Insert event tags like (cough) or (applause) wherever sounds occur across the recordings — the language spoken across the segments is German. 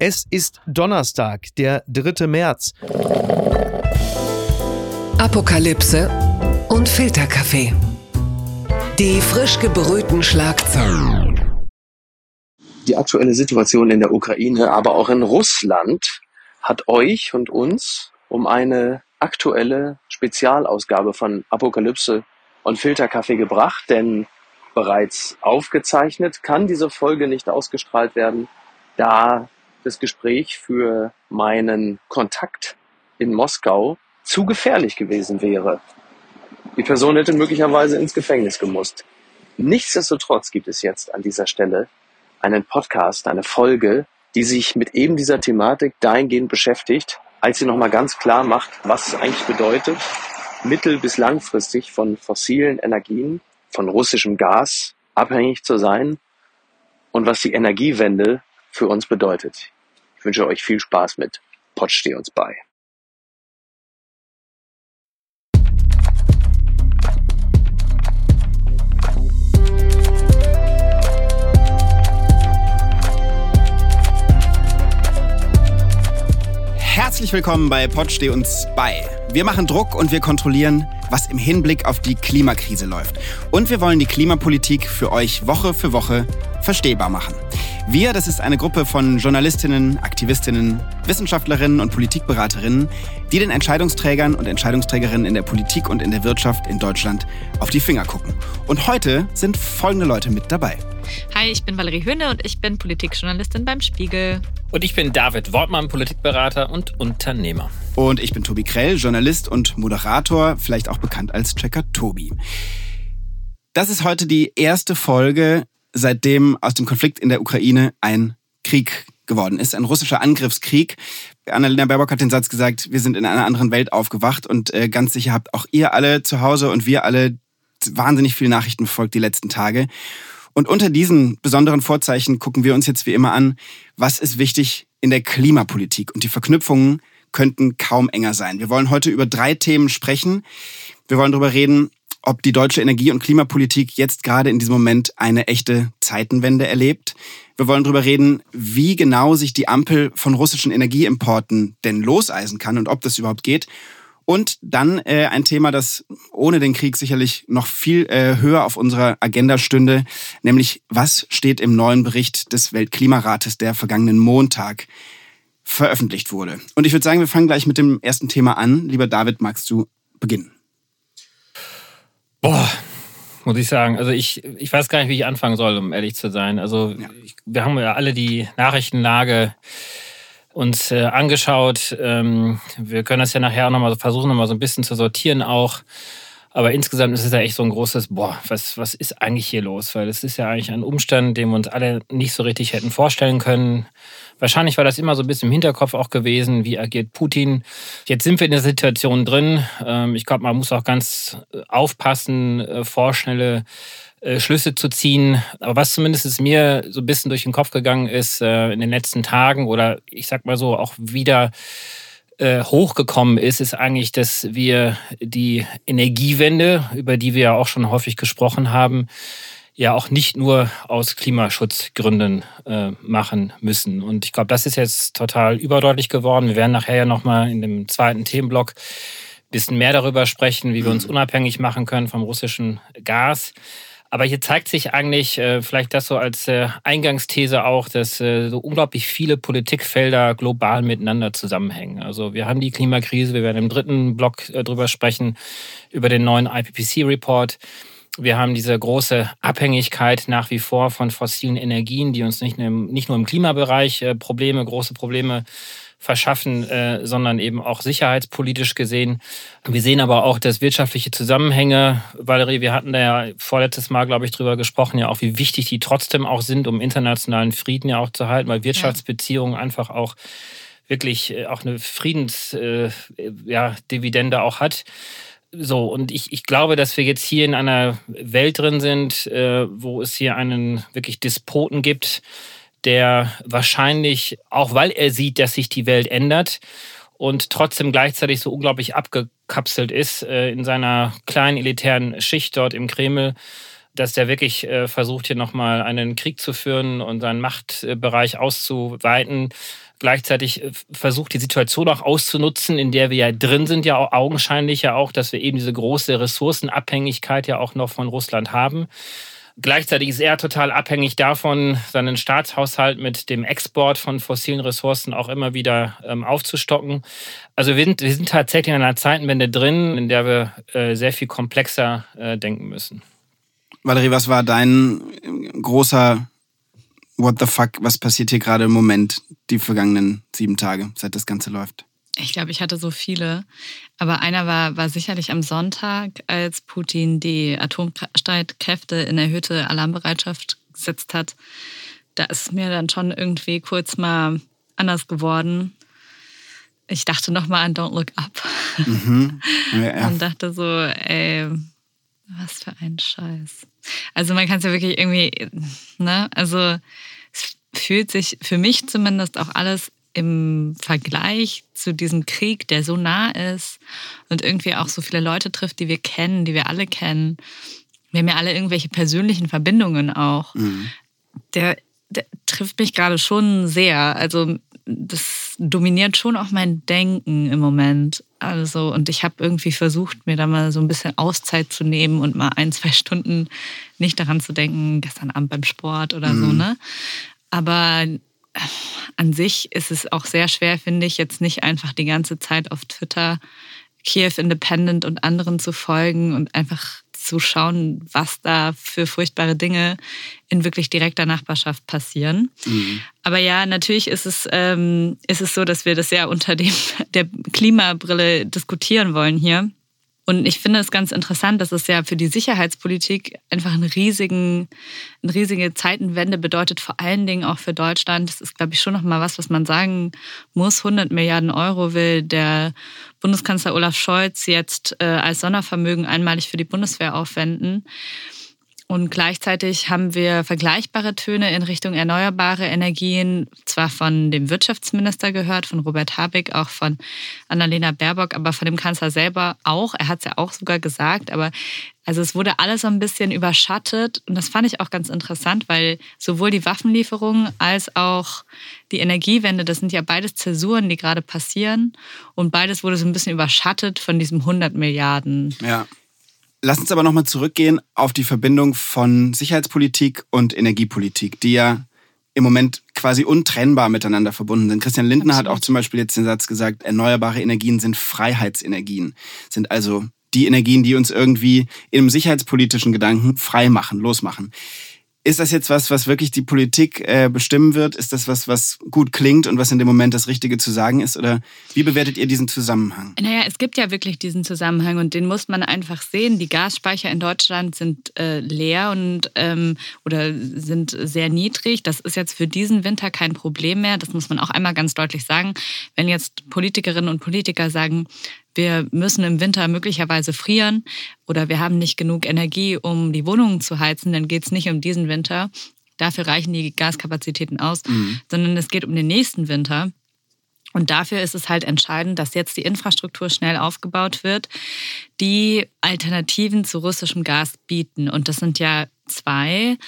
Es ist Donnerstag, der 3. März. Apokalypse und Filterkaffee. Die frisch gebrühten Schlagzeilen. Die aktuelle Situation in der Ukraine, aber auch in Russland hat euch und uns um eine aktuelle Spezialausgabe von Apokalypse und Filterkaffee gebracht, denn bereits aufgezeichnet kann diese Folge nicht ausgestrahlt werden, da das Gespräch für meinen Kontakt in Moskau zu gefährlich gewesen wäre. Die Person hätte möglicherweise ins Gefängnis gemusst. Nichtsdestotrotz gibt es jetzt an dieser Stelle einen Podcast, eine Folge, die sich mit eben dieser Thematik dahingehend beschäftigt, als sie nochmal ganz klar macht, was es eigentlich bedeutet, mittel- bis langfristig von fossilen Energien, von russischem Gas abhängig zu sein und was die Energiewende für uns bedeutet. Ich wünsche euch viel Spaß mit Pott steh uns bei. Herzlich willkommen bei Pott steh uns bei. Wir machen Druck und wir kontrollieren, was im Hinblick auf die Klimakrise läuft. Und wir wollen die Klimapolitik für euch Woche für Woche verstehbar machen. Wir, das ist eine Gruppe von Journalistinnen, Aktivistinnen, Wissenschaftlerinnen und Politikberaterinnen, die den Entscheidungsträgern und Entscheidungsträgerinnen in der Politik und in der Wirtschaft in Deutschland auf die Finger gucken. Und heute sind folgende Leute mit dabei. Hi, ich bin Valerie Höhne und ich bin Politikjournalistin beim Spiegel. Und ich bin David Wortmann, Politikberater und Unternehmer. Und ich bin Tobi Krell, Journalist und Moderator, vielleicht auch bekannt als Checker Tobi. Das ist heute die erste Folge seitdem aus dem Konflikt in der Ukraine ein Krieg geworden ist, ein russischer Angriffskrieg. Annalena Baerbock hat den Satz gesagt, wir sind in einer anderen Welt aufgewacht und äh, ganz sicher habt auch ihr alle zu Hause und wir alle wahnsinnig viele Nachrichten verfolgt die letzten Tage. Und unter diesen besonderen Vorzeichen gucken wir uns jetzt wie immer an, was ist wichtig in der Klimapolitik und die Verknüpfungen könnten kaum enger sein. Wir wollen heute über drei Themen sprechen. Wir wollen darüber reden, ob die deutsche Energie- und Klimapolitik jetzt gerade in diesem Moment eine echte Zeitenwende erlebt. Wir wollen darüber reden, wie genau sich die Ampel von russischen Energieimporten denn loseisen kann und ob das überhaupt geht. Und dann äh, ein Thema, das ohne den Krieg sicherlich noch viel äh, höher auf unserer Agenda stünde, nämlich was steht im neuen Bericht des Weltklimarates, der vergangenen Montag veröffentlicht wurde. Und ich würde sagen, wir fangen gleich mit dem ersten Thema an. Lieber David, magst du beginnen? Boah, muss ich sagen. Also ich, ich weiß gar nicht, wie ich anfangen soll, um ehrlich zu sein. Also ja. ich, wir haben ja alle die Nachrichtenlage uns äh, angeschaut. Ähm, wir können das ja nachher auch nochmal versuchen, nochmal so ein bisschen zu sortieren auch. Aber insgesamt ist es ja echt so ein großes, boah, was, was ist eigentlich hier los? Weil es ist ja eigentlich ein Umstand, den wir uns alle nicht so richtig hätten vorstellen können. Wahrscheinlich war das immer so ein bisschen im Hinterkopf auch gewesen, wie agiert Putin. Jetzt sind wir in der Situation drin. Ähm, ich glaube, man muss auch ganz äh, aufpassen, äh, vorschnelle Schlüsse zu ziehen. Aber was zumindest mir so ein bisschen durch den Kopf gegangen ist in den letzten Tagen oder ich sag mal so auch wieder hochgekommen ist, ist eigentlich, dass wir die Energiewende, über die wir ja auch schon häufig gesprochen haben, ja auch nicht nur aus Klimaschutzgründen äh, machen müssen. Und ich glaube, das ist jetzt total überdeutlich geworden. Wir werden nachher ja nochmal in dem zweiten Themenblock ein bisschen mehr darüber sprechen, wie wir uns mhm. unabhängig machen können vom russischen Gas. Aber hier zeigt sich eigentlich, äh, vielleicht das so als äh, Eingangsthese auch, dass äh, so unglaublich viele Politikfelder global miteinander zusammenhängen. Also wir haben die Klimakrise, wir werden im dritten Block äh, drüber sprechen, über den neuen IPCC-Report. Wir haben diese große Abhängigkeit nach wie vor von fossilen Energien, die uns nicht, nicht nur im Klimabereich äh, Probleme, große Probleme verschaffen, äh, sondern eben auch sicherheitspolitisch gesehen. Wir sehen aber auch, dass wirtschaftliche Zusammenhänge, Valerie, wir hatten da ja vorletztes Mal, glaube ich, drüber gesprochen, ja auch, wie wichtig die trotzdem auch sind, um internationalen Frieden ja auch zu halten, weil Wirtschaftsbeziehungen ja. einfach auch wirklich äh, auch eine Friedensdividende äh, ja, auch hat. So, und ich, ich glaube, dass wir jetzt hier in einer Welt drin sind, äh, wo es hier einen wirklich Despoten gibt, der wahrscheinlich, auch weil er sieht, dass sich die Welt ändert und trotzdem gleichzeitig so unglaublich abgekapselt ist äh, in seiner kleinen elitären Schicht dort im Kreml, dass der wirklich äh, versucht, hier nochmal einen Krieg zu führen und seinen Machtbereich auszuweiten gleichzeitig äh, versucht, die Situation auch auszunutzen, in der wir ja drin sind, ja auch augenscheinlich ja auch, dass wir eben diese große Ressourcenabhängigkeit ja auch noch von Russland haben. Gleichzeitig ist er total abhängig davon, seinen Staatshaushalt mit dem Export von fossilen Ressourcen auch immer wieder ähm, aufzustocken. Also wir sind, wir sind tatsächlich in einer Zeitenwende drin, in der wir äh, sehr viel komplexer äh, denken müssen. Valerie, was war dein großer What the fuck, was passiert hier gerade im Moment, die vergangenen sieben Tage, seit das Ganze läuft? Ich glaube, ich hatte so viele. Aber einer war, war sicherlich am Sonntag, als Putin die Atomstreitkräfte in erhöhte Alarmbereitschaft gesetzt hat. Da ist mir dann schon irgendwie kurz mal anders geworden. Ich dachte nochmal an Don't Look Up. Mhm. (laughs) Ja. Und dachte so, ey, was für ein Scheiß. Also man kann es ja wirklich irgendwie, ne? Also es fühlt sich für mich zumindest auch alles im Vergleich zu diesem Krieg, der so nah ist und irgendwie auch so viele Leute trifft, die wir kennen, die wir alle kennen. Wir haben ja alle irgendwelche persönlichen Verbindungen auch. Mhm. Der, der trifft mich gerade schon sehr. Also das dominiert schon auch mein Denken im Moment. Also, und ich habe irgendwie versucht, mir da mal so ein bisschen Auszeit zu nehmen und mal ein, zwei Stunden nicht daran zu denken, gestern Abend beim Sport oder mhm. so, ne? Aber an sich ist es auch sehr schwer, finde ich, jetzt nicht einfach die ganze Zeit auf Twitter Kiew Independent und anderen zu folgen und einfach zu schauen, was da für furchtbare Dinge in wirklich direkter Nachbarschaft passieren. Mhm. Aber ja, natürlich ist es, ähm, ist es so, dass wir das ja unter dem, der Klimabrille diskutieren wollen hier. Und ich finde es ganz interessant, dass es ja für die Sicherheitspolitik einfach einen riesigen, eine riesige Zeitenwende bedeutet, vor allen Dingen auch für Deutschland. Das ist, glaube ich, schon nochmal was, was man sagen muss. 100 Milliarden Euro will der Bundeskanzler Olaf Scholz jetzt äh, als Sondervermögen einmalig für die Bundeswehr aufwenden. Und gleichzeitig haben wir vergleichbare Töne in Richtung erneuerbare Energien, zwar von dem Wirtschaftsminister gehört, von Robert Habeck, auch von Annalena Baerbock, aber von dem Kanzler selber auch. Er hat es ja auch sogar gesagt, aber also es wurde alles so ein bisschen überschattet und das fand ich auch ganz interessant, weil sowohl die Waffenlieferungen als auch die Energiewende, das sind ja beides Zäsuren, die gerade passieren und beides wurde so ein bisschen überschattet von diesem 100 Milliarden. Ja. Lass uns aber nochmal zurückgehen auf die Verbindung von Sicherheitspolitik und Energiepolitik, die ja im Moment quasi untrennbar miteinander verbunden sind. Christian Lindner Absolut. hat auch zum Beispiel jetzt den Satz gesagt, erneuerbare Energien sind Freiheitsenergien, sind also die Energien, die uns irgendwie im sicherheitspolitischen Gedanken frei machen, losmachen. Ist das jetzt was, was wirklich die Politik äh, bestimmen wird? Ist das was, was gut klingt und was in dem Moment das Richtige zu sagen ist? Oder wie bewertet ihr diesen Zusammenhang? Naja, es gibt ja wirklich diesen Zusammenhang und den muss man einfach sehen. Die Gasspeicher in Deutschland sind äh, leer und ähm, oder sind sehr niedrig. Das ist jetzt für diesen Winter kein Problem mehr. Das muss man auch einmal ganz deutlich sagen. Wenn jetzt Politikerinnen und Politiker sagen, wir müssen im Winter möglicherweise frieren oder wir haben nicht genug Energie, um die Wohnungen zu heizen, dann geht es nicht um diesen Winter. Dafür reichen die Gaskapazitäten aus, mhm. sondern es geht um den nächsten Winter. Und dafür ist es halt entscheidend, dass jetzt die Infrastruktur schnell aufgebaut wird, die Alternativen zu russischem Gas bieten. Und das sind ja zwei.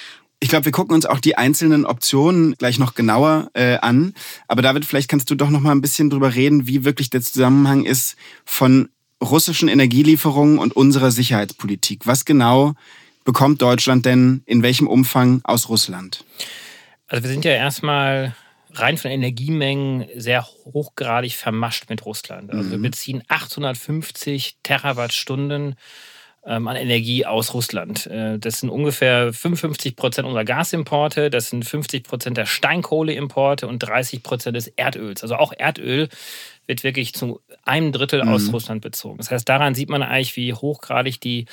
Ich glaube, wir gucken uns auch die einzelnen Optionen gleich noch genauer äh, an. Aber David, vielleicht kannst du doch noch mal ein bisschen drüber reden, wie wirklich der Zusammenhang ist von russischen Energielieferungen und unserer Sicherheitspolitik. Was genau bekommt Deutschland denn in welchem Umfang aus Russland? Also wir sind ja erstmal rein von Energiemengen sehr hochgradig vermascht mit Russland. Also mhm. wir beziehen 850 Terawattstunden ähm, an Energie aus Russland. Äh, das sind ungefähr 55 Prozent unserer Gasimporte, das sind 50 Prozent der Steinkohleimporte und 30 Prozent des Erdöls. Also auch Erdöl wird wirklich zu einem Drittel mhm. aus Russland bezogen. Das heißt, daran sieht man eigentlich, wie hochgradig die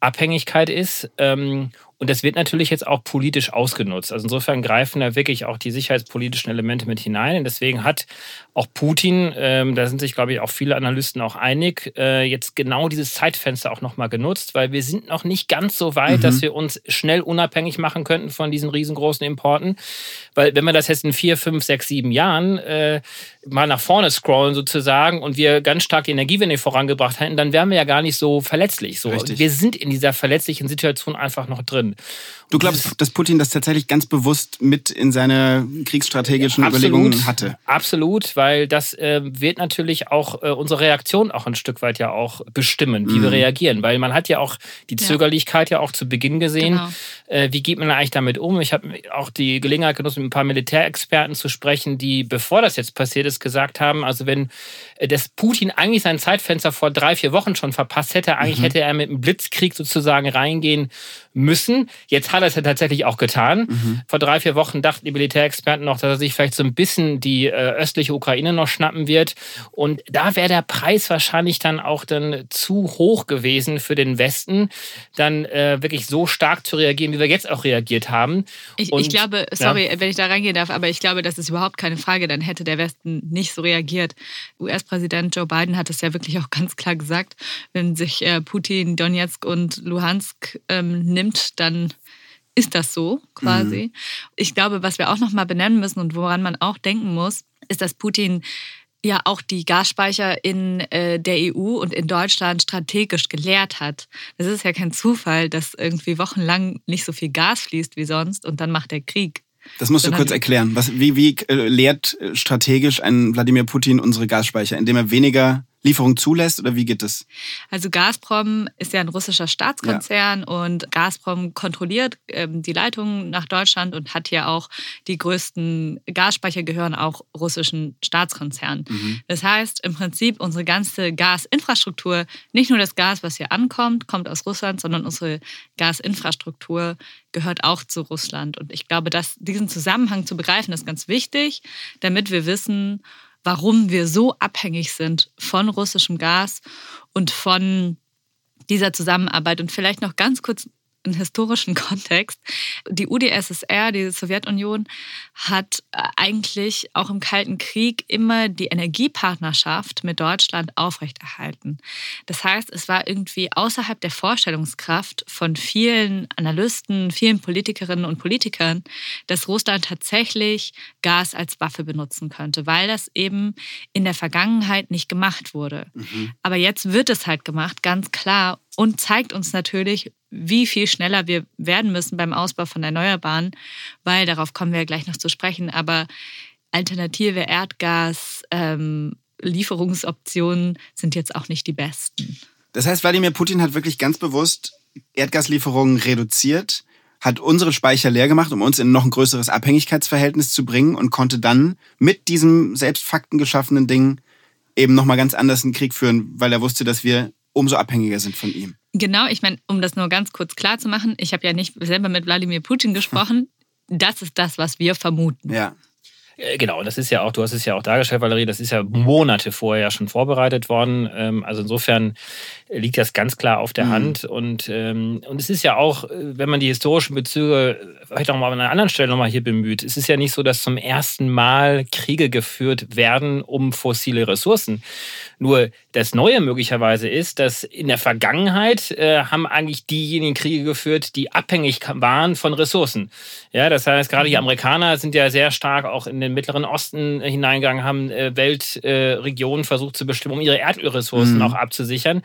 Abhängigkeit ist. Ähm, und das wird natürlich jetzt auch politisch ausgenutzt. Also insofern greifen da wirklich auch die sicherheitspolitischen Elemente mit hinein. Und deswegen hat auch Putin, ähm, da sind sich, glaube ich, auch viele Analysten auch einig, äh, jetzt genau dieses Zeitfenster auch nochmal genutzt, weil wir sind noch nicht ganz so weit, mhm. dass wir uns schnell unabhängig machen könnten von diesen riesengroßen Importen. Weil wenn wir das jetzt in vier, fünf, sechs, sieben Jahren äh, mal nach vorne scrollen sozusagen und wir ganz stark die Energiewende vorangebracht hätten, dann wären wir ja gar nicht so verletzlich. So. Wir sind in dieser verletzlichen Situation einfach noch drin. Drin. Du glaubst, dass Putin das tatsächlich ganz bewusst mit in seine kriegsstrategischen Absolut, Überlegungen hatte? Absolut, weil das äh, wird natürlich auch äh, unsere Reaktion auch ein Stück weit ja auch bestimmen, wie mhm. wir reagieren. Weil man hat ja auch die Zögerlichkeit ja, ja auch zu Beginn gesehen. Genau. Äh, wie geht man eigentlich damit um? Ich habe auch die Gelegenheit genossen, mit ein paar Militärexperten zu sprechen, die, bevor das jetzt passiert ist, gesagt haben, also wenn äh, das Putin eigentlich sein Zeitfenster vor drei, vier Wochen schon verpasst hätte, eigentlich mhm. hätte er mit einem Blitzkrieg sozusagen reingehen müssen. Jetzt hat er es ja tatsächlich auch getan. Mhm. Vor drei, vier Wochen dachten die Militärexperten noch, dass er sich vielleicht so ein bisschen die äh, östliche Ukraine noch schnappen wird. Und da wäre der Preis wahrscheinlich dann auch dann zu hoch gewesen für den Westen, dann äh, wirklich so stark zu reagieren, wie wir jetzt auch reagiert haben. Ich, Und, ich glaube, sorry, ja. wenn ich da reingehen darf, aber ich glaube, das ist überhaupt keine Frage. Dann hätte der Westen nicht so reagiert. US-Präsident Joe Biden hat es ja wirklich auch ganz klar gesagt, wenn sich äh, Putin Donetsk und Luhansk ähm, nimmt, nimmt, dann ist das so quasi. Mhm. Ich glaube, was wir auch noch mal benennen müssen und woran man auch denken muss, ist, dass Putin ja auch die Gasspeicher in äh, der EU und in Deutschland strategisch geleert hat. Das ist ja kein Zufall, dass irgendwie wochenlang nicht so viel Gas fließt wie sonst und dann macht der Krieg. Das musst du kurz erklären. Was, wie, wie äh, leert strategisch ein Wladimir Putin unsere Gasspeicher, indem er weniger Lieferung zulässt oder wie geht es? Also Gazprom ist ja ein russischer Staatskonzern ja. und Gazprom kontrolliert ähm, die Leitungen nach Deutschland und hat hier auch die größten Gasspeicher gehören auch russischen Staatskonzernen. Mhm. Das heißt im Prinzip unsere ganze Gasinfrastruktur, nicht nur das Gas, was hier ankommt, kommt aus Russland, sondern unsere Gasinfrastruktur gehört auch zu Russland. Und ich glaube, dass diesen Zusammenhang zu begreifen, ist ganz wichtig, damit wir wissen, warum wir so abhängig sind von russischem Gas und von dieser Zusammenarbeit. Und vielleicht noch ganz kurz einen historischen Kontext. Die UdSSR, die Sowjetunion, hat äh, eigentlich auch im Kalten Krieg immer die Energiepartnerschaft mit Deutschland aufrechterhalten. Das heißt, es war irgendwie außerhalb der Vorstellungskraft von vielen Analysten, vielen Politikerinnen und Politikern, dass Russland tatsächlich Gas als Waffe benutzen könnte, weil das eben in der Vergangenheit nicht gemacht wurde. Mhm. Aber jetzt wird es halt gemacht, ganz klar, und zeigt uns natürlich, wie viel schneller wir werden müssen beim Ausbau von Erneuerbaren, weil darauf kommen wir ja gleich noch zu sprechen. Aber alternative Erdgas, ähm, Lieferungsoptionen sind jetzt auch nicht die besten. Das heißt, Wladimir Putin hat wirklich ganz bewusst Erdgaslieferungen reduziert, hat unsere Speicher leer gemacht, um uns in noch ein größeres Abhängigkeitsverhältnis zu bringen und konnte dann mit diesem selbst Fakten geschaffenen Ding eben nochmal ganz anders einen Krieg führen, weil er wusste, dass wir umso abhängiger sind von ihm. Genau, ich meine, um das nur ganz kurz klar zu machen, ich habe ja nicht selber mit Wladimir Putin gesprochen. (laughs) Das ist das, was wir vermuten. Ja. Äh, genau, das ist ja auch, du hast es ja auch dargestellt, Valerie, das ist ja Monate vorher schon vorbereitet worden. Ähm, also insofern liegt das ganz klar auf der mhm. Hand. Und, ähm, und es ist ja auch, äh, wenn man die historischen Bezüge vielleicht auch mal an einer anderen Stelle nochmal hier bemüht, es ist ja nicht so, dass zum ersten Mal Kriege geführt werden um fossile Ressourcen. Nur das Neue möglicherweise ist, dass in der Vergangenheit äh, haben eigentlich diejenigen Kriege geführt, die abhängig waren von Ressourcen. Ja, das heißt, gerade die mhm. Amerikaner sind ja sehr stark auch in den Mittleren Osten hineingegangen, haben äh, Weltregionen äh, versucht zu bestimmen, um ihre Erdölressourcen mhm. auch abzusichern.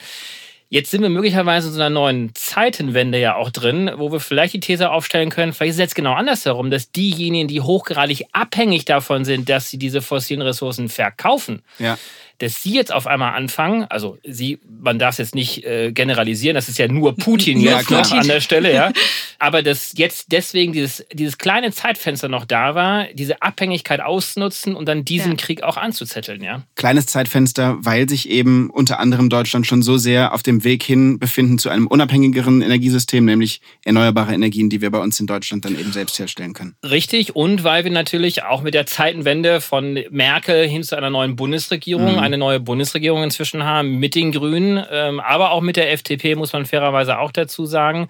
Jetzt sind wir möglicherweise in so einer neuen Zeitenwende ja auch drin, wo wir vielleicht die These aufstellen können, vielleicht ist es jetzt genau andersherum, dass diejenigen, die hochgradig abhängig davon sind, dass sie diese fossilen Ressourcen verkaufen, ja dass sie jetzt auf einmal anfangen, also sie, man darf es jetzt nicht äh, generalisieren, das ist ja nur Putin (laughs) ja, jetzt an der Stelle, ja. Aber dass jetzt deswegen dieses, dieses kleine Zeitfenster noch da war, diese Abhängigkeit ausnutzen und dann diesen ja. Krieg auch anzuzetteln, ja. Kleines Zeitfenster, weil sich eben unter anderem Deutschland schon so sehr auf dem Weg hin befinden zu einem unabhängigeren Energiesystem, nämlich erneuerbare Energien, die wir bei uns in Deutschland dann eben selbst herstellen können. Richtig, und weil wir natürlich auch mit der Zeitenwende von Merkel hin zu einer neuen Bundesregierung, mhm eine neue Bundesregierung inzwischen haben mit den Grünen, ähm, aber auch mit der FDP, muss man fairerweise auch dazu sagen.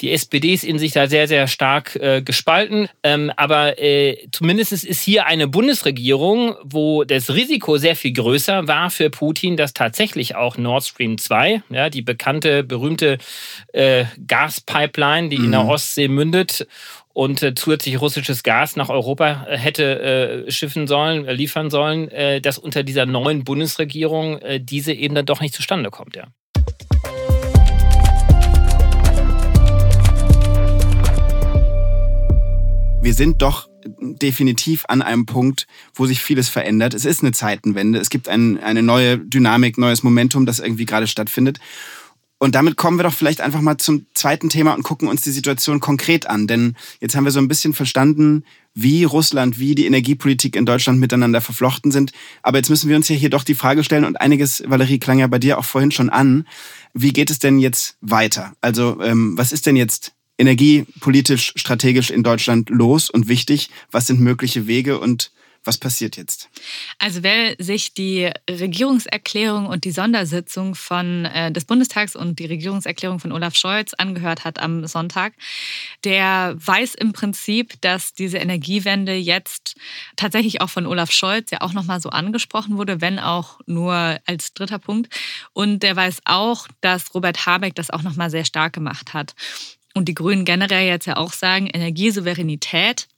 Die SPD ist in sich da sehr, sehr stark äh, gespalten. Ähm, aber äh, zumindest ist hier eine Bundesregierung, wo das Risiko sehr viel größer war für Putin, dass tatsächlich auch Nord Stream 2, ja, die bekannte, berühmte äh, Gaspipeline, die mhm. in der mhm. Ostsee mündet und äh, zusätzlich russisches Gas nach Europa äh, hätte äh, schiffen sollen, äh, liefern sollen, äh, dass unter dieser neuen Bundesregierung äh, diese eben dann doch nicht zustande kommt, ja. wir sind doch definitiv an einem Punkt, wo sich vieles verändert. Es ist eine Zeitenwende. Es gibt ein, eine neue Dynamik, neues Momentum, das irgendwie gerade stattfindet. Und damit kommen wir doch vielleicht einfach mal zum zweiten Thema und gucken uns die Situation konkret an. Denn jetzt haben wir so ein bisschen verstanden, wie Russland, wie die Energiepolitik in Deutschland miteinander verflochten sind. Aber jetzt müssen wir uns ja hier doch die Frage stellen und einiges, Valerie, klang ja bei dir auch vorhin schon an. Wie geht es denn jetzt weiter? Also ähm, was ist denn jetzt energiepolitisch, strategisch in Deutschland los und wichtig? Was sind mögliche Wege und was passiert jetzt? Also wer sich die Regierungserklärung und die Sondersitzung von, äh, des Bundestags und die Regierungserklärung von Olaf Scholz angehört hat am Sonntag, der weiß im Prinzip, dass diese Energiewende jetzt tatsächlich auch von Olaf Scholz ja auch nochmal so angesprochen wurde, wenn auch nur als dritter Punkt. Und der weiß auch, dass Robert Habeck das auch nochmal sehr stark gemacht hat. Und die Grünen generell jetzt ja auch sagen, Energiesouveränität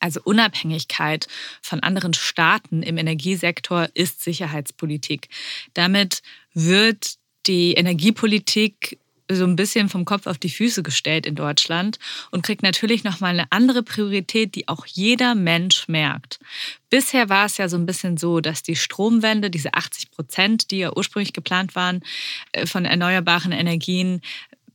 also Unabhängigkeit von anderen Staaten im Energiesektor ist Sicherheitspolitik. Damit wird die Energiepolitik so ein bisschen vom Kopf auf die Füße gestellt in Deutschland und kriegt natürlich nochmal eine andere Priorität, die auch jeder Mensch merkt. Bisher war es ja so ein bisschen so, dass die Stromwende, diese 80 Prozent, die ja ursprünglich geplant waren äh, von erneuerbaren Energien,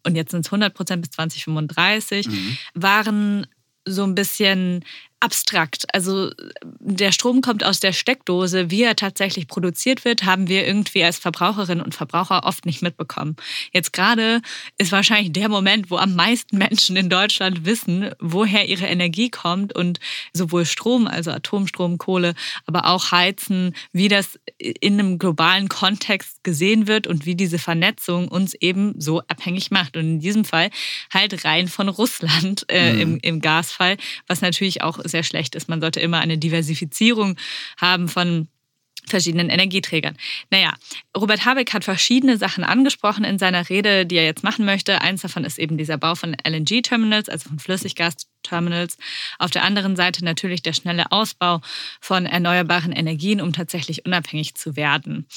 und jetzt sind es 100 Prozent bis 2035, mhm. waren so ein bisschen abstrakt. Also der Strom kommt aus der Steckdose. Wie er tatsächlich produziert wird, haben wir irgendwie als Verbraucherinnen und Verbraucher oft nicht mitbekommen. Jetzt gerade ist wahrscheinlich der Moment, wo am meisten Menschen in Deutschland wissen, woher ihre Energie kommt und sowohl Strom, also Atomstrom, Kohle, aber auch Heizen, wie das in einem globalen Kontext gesehen wird und wie diese Vernetzung uns eben so abhängig macht. Und in diesem Fall halt rein von Russland äh, mhm. im, im Gasfall, was natürlich auch sehr schlecht ist. Man sollte immer eine Diversifizierung haben von verschiedenen Energieträgern. Naja, Robert Habeck hat verschiedene Sachen angesprochen in seiner Rede, die er jetzt machen möchte. Eins davon ist eben dieser Bau von LNG-Terminals, also von Flüssiggasterminals. Auf der anderen Seite natürlich der schnelle Ausbau von erneuerbaren Energien, um tatsächlich unabhängig zu werden.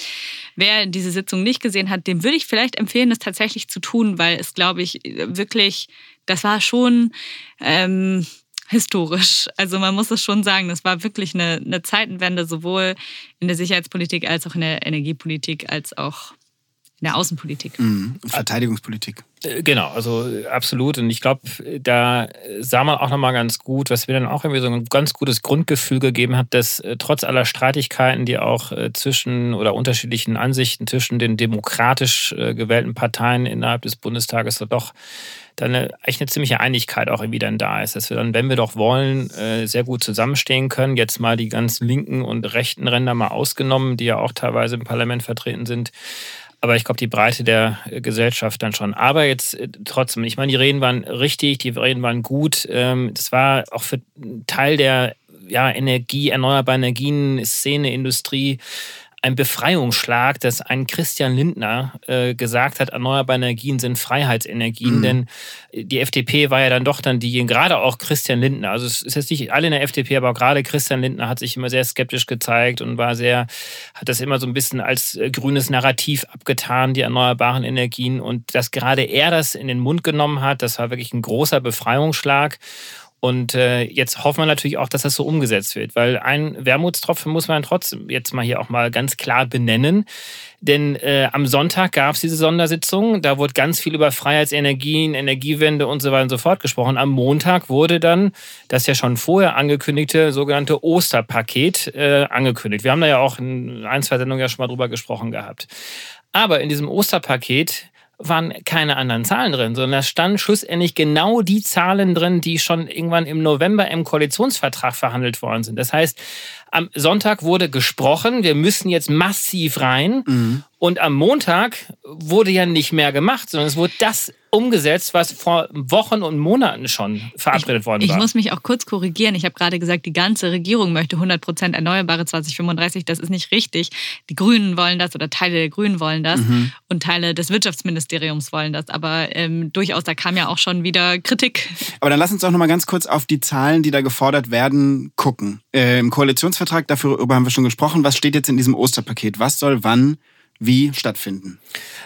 Wer diese Sitzung nicht gesehen hat, dem würde ich vielleicht empfehlen, das tatsächlich zu tun, weil es, glaube ich, wirklich, das war schon... Ähm, historisch. Also man muss es schon sagen, das war wirklich eine, eine Zeitenwende, sowohl in der Sicherheitspolitik als auch in der Energiepolitik, als auch in der Außenpolitik. Mhm. Verteidigungspolitik. Äh, genau, also absolut. Und ich glaube, da sah man auch nochmal ganz gut, was mir dann auch irgendwie so ein ganz gutes Grundgefühl gegeben hat, dass äh, trotz aller Streitigkeiten, die auch äh, zwischen oder unterschiedlichen Ansichten zwischen den demokratisch gewählten Parteien innerhalb des Bundestages doch dann eine, echt eine ziemliche Einigkeit auch irgendwie dann da ist, dass wir dann, wenn wir doch wollen, äh, sehr gut zusammenstehen können. Jetzt mal die ganz linken und rechten Ränder mal ausgenommen, die ja auch teilweise im Parlament vertreten sind. Aber ich glaube, die Breite der Gesellschaft dann schon. Aber jetzt äh, trotzdem, ich meine, die Reden waren richtig, die Reden waren gut. Ähm, das war auch für Teil der ja, Energie, erneuerbare Energien, Szene, Industrie ein Befreiungsschlag, dass ein Christian Lindner äh, gesagt hat, erneuerbare Energien sind Freiheitsenergien, mhm. denn die FDP war ja dann doch dann die, gerade auch Christian Lindner, also es ist jetzt nicht alle in der FDP, aber auch gerade Christian Lindner hat sich immer sehr skeptisch gezeigt und war sehr, hat das immer so ein bisschen als äh, grünes Narrativ abgetan, die erneuerbaren Energien und dass gerade er das in den Mund genommen hat, das war wirklich ein großer Befreiungsschlag. Und äh, jetzt hoffen wir natürlich auch, dass das so umgesetzt wird, weil ein Wermutstropfen muss man trotzdem jetzt mal hier auch mal ganz klar benennen. Denn äh, am Sonntag gab es diese Sondersitzung, da wurde ganz viel über Freiheitsenergien, Energiewende und so weiter und so fort gesprochen. Am Montag wurde dann das ja schon vorher angekündigte sogenannte Osterpaket äh, angekündigt. Wir haben da ja auch in ein, zwei Sendungen ja schon mal drüber gesprochen gehabt. Aber in diesem Osterpaket waren keine anderen Zahlen drin, sondern da standen schlussendlich genau die Zahlen drin, die schon irgendwann im November im Koalitionsvertrag verhandelt worden sind. Das heißt, am Sonntag wurde gesprochen, wir müssen jetzt massiv rein. Mhm. Und am Montag wurde ja nicht mehr gemacht, sondern es wurde das umgesetzt, was vor Wochen und Monaten schon verabredet ich, worden war. Ich muss mich auch kurz korrigieren. Ich habe gerade gesagt, die ganze Regierung möchte 100 Prozent Erneuerbare 2035. Das ist nicht richtig. Die Grünen wollen das oder Teile der Grünen wollen das mhm. und Teile des Wirtschaftsministeriums wollen das. Aber ähm, durchaus, da kam ja auch schon wieder Kritik. Aber dann lass uns doch noch mal ganz kurz auf die Zahlen, die da gefordert werden, gucken. Äh, Im Koalitionsvertrag, darüber haben wir schon gesprochen. Was steht jetzt in diesem Osterpaket? Was soll wann wie stattfinden?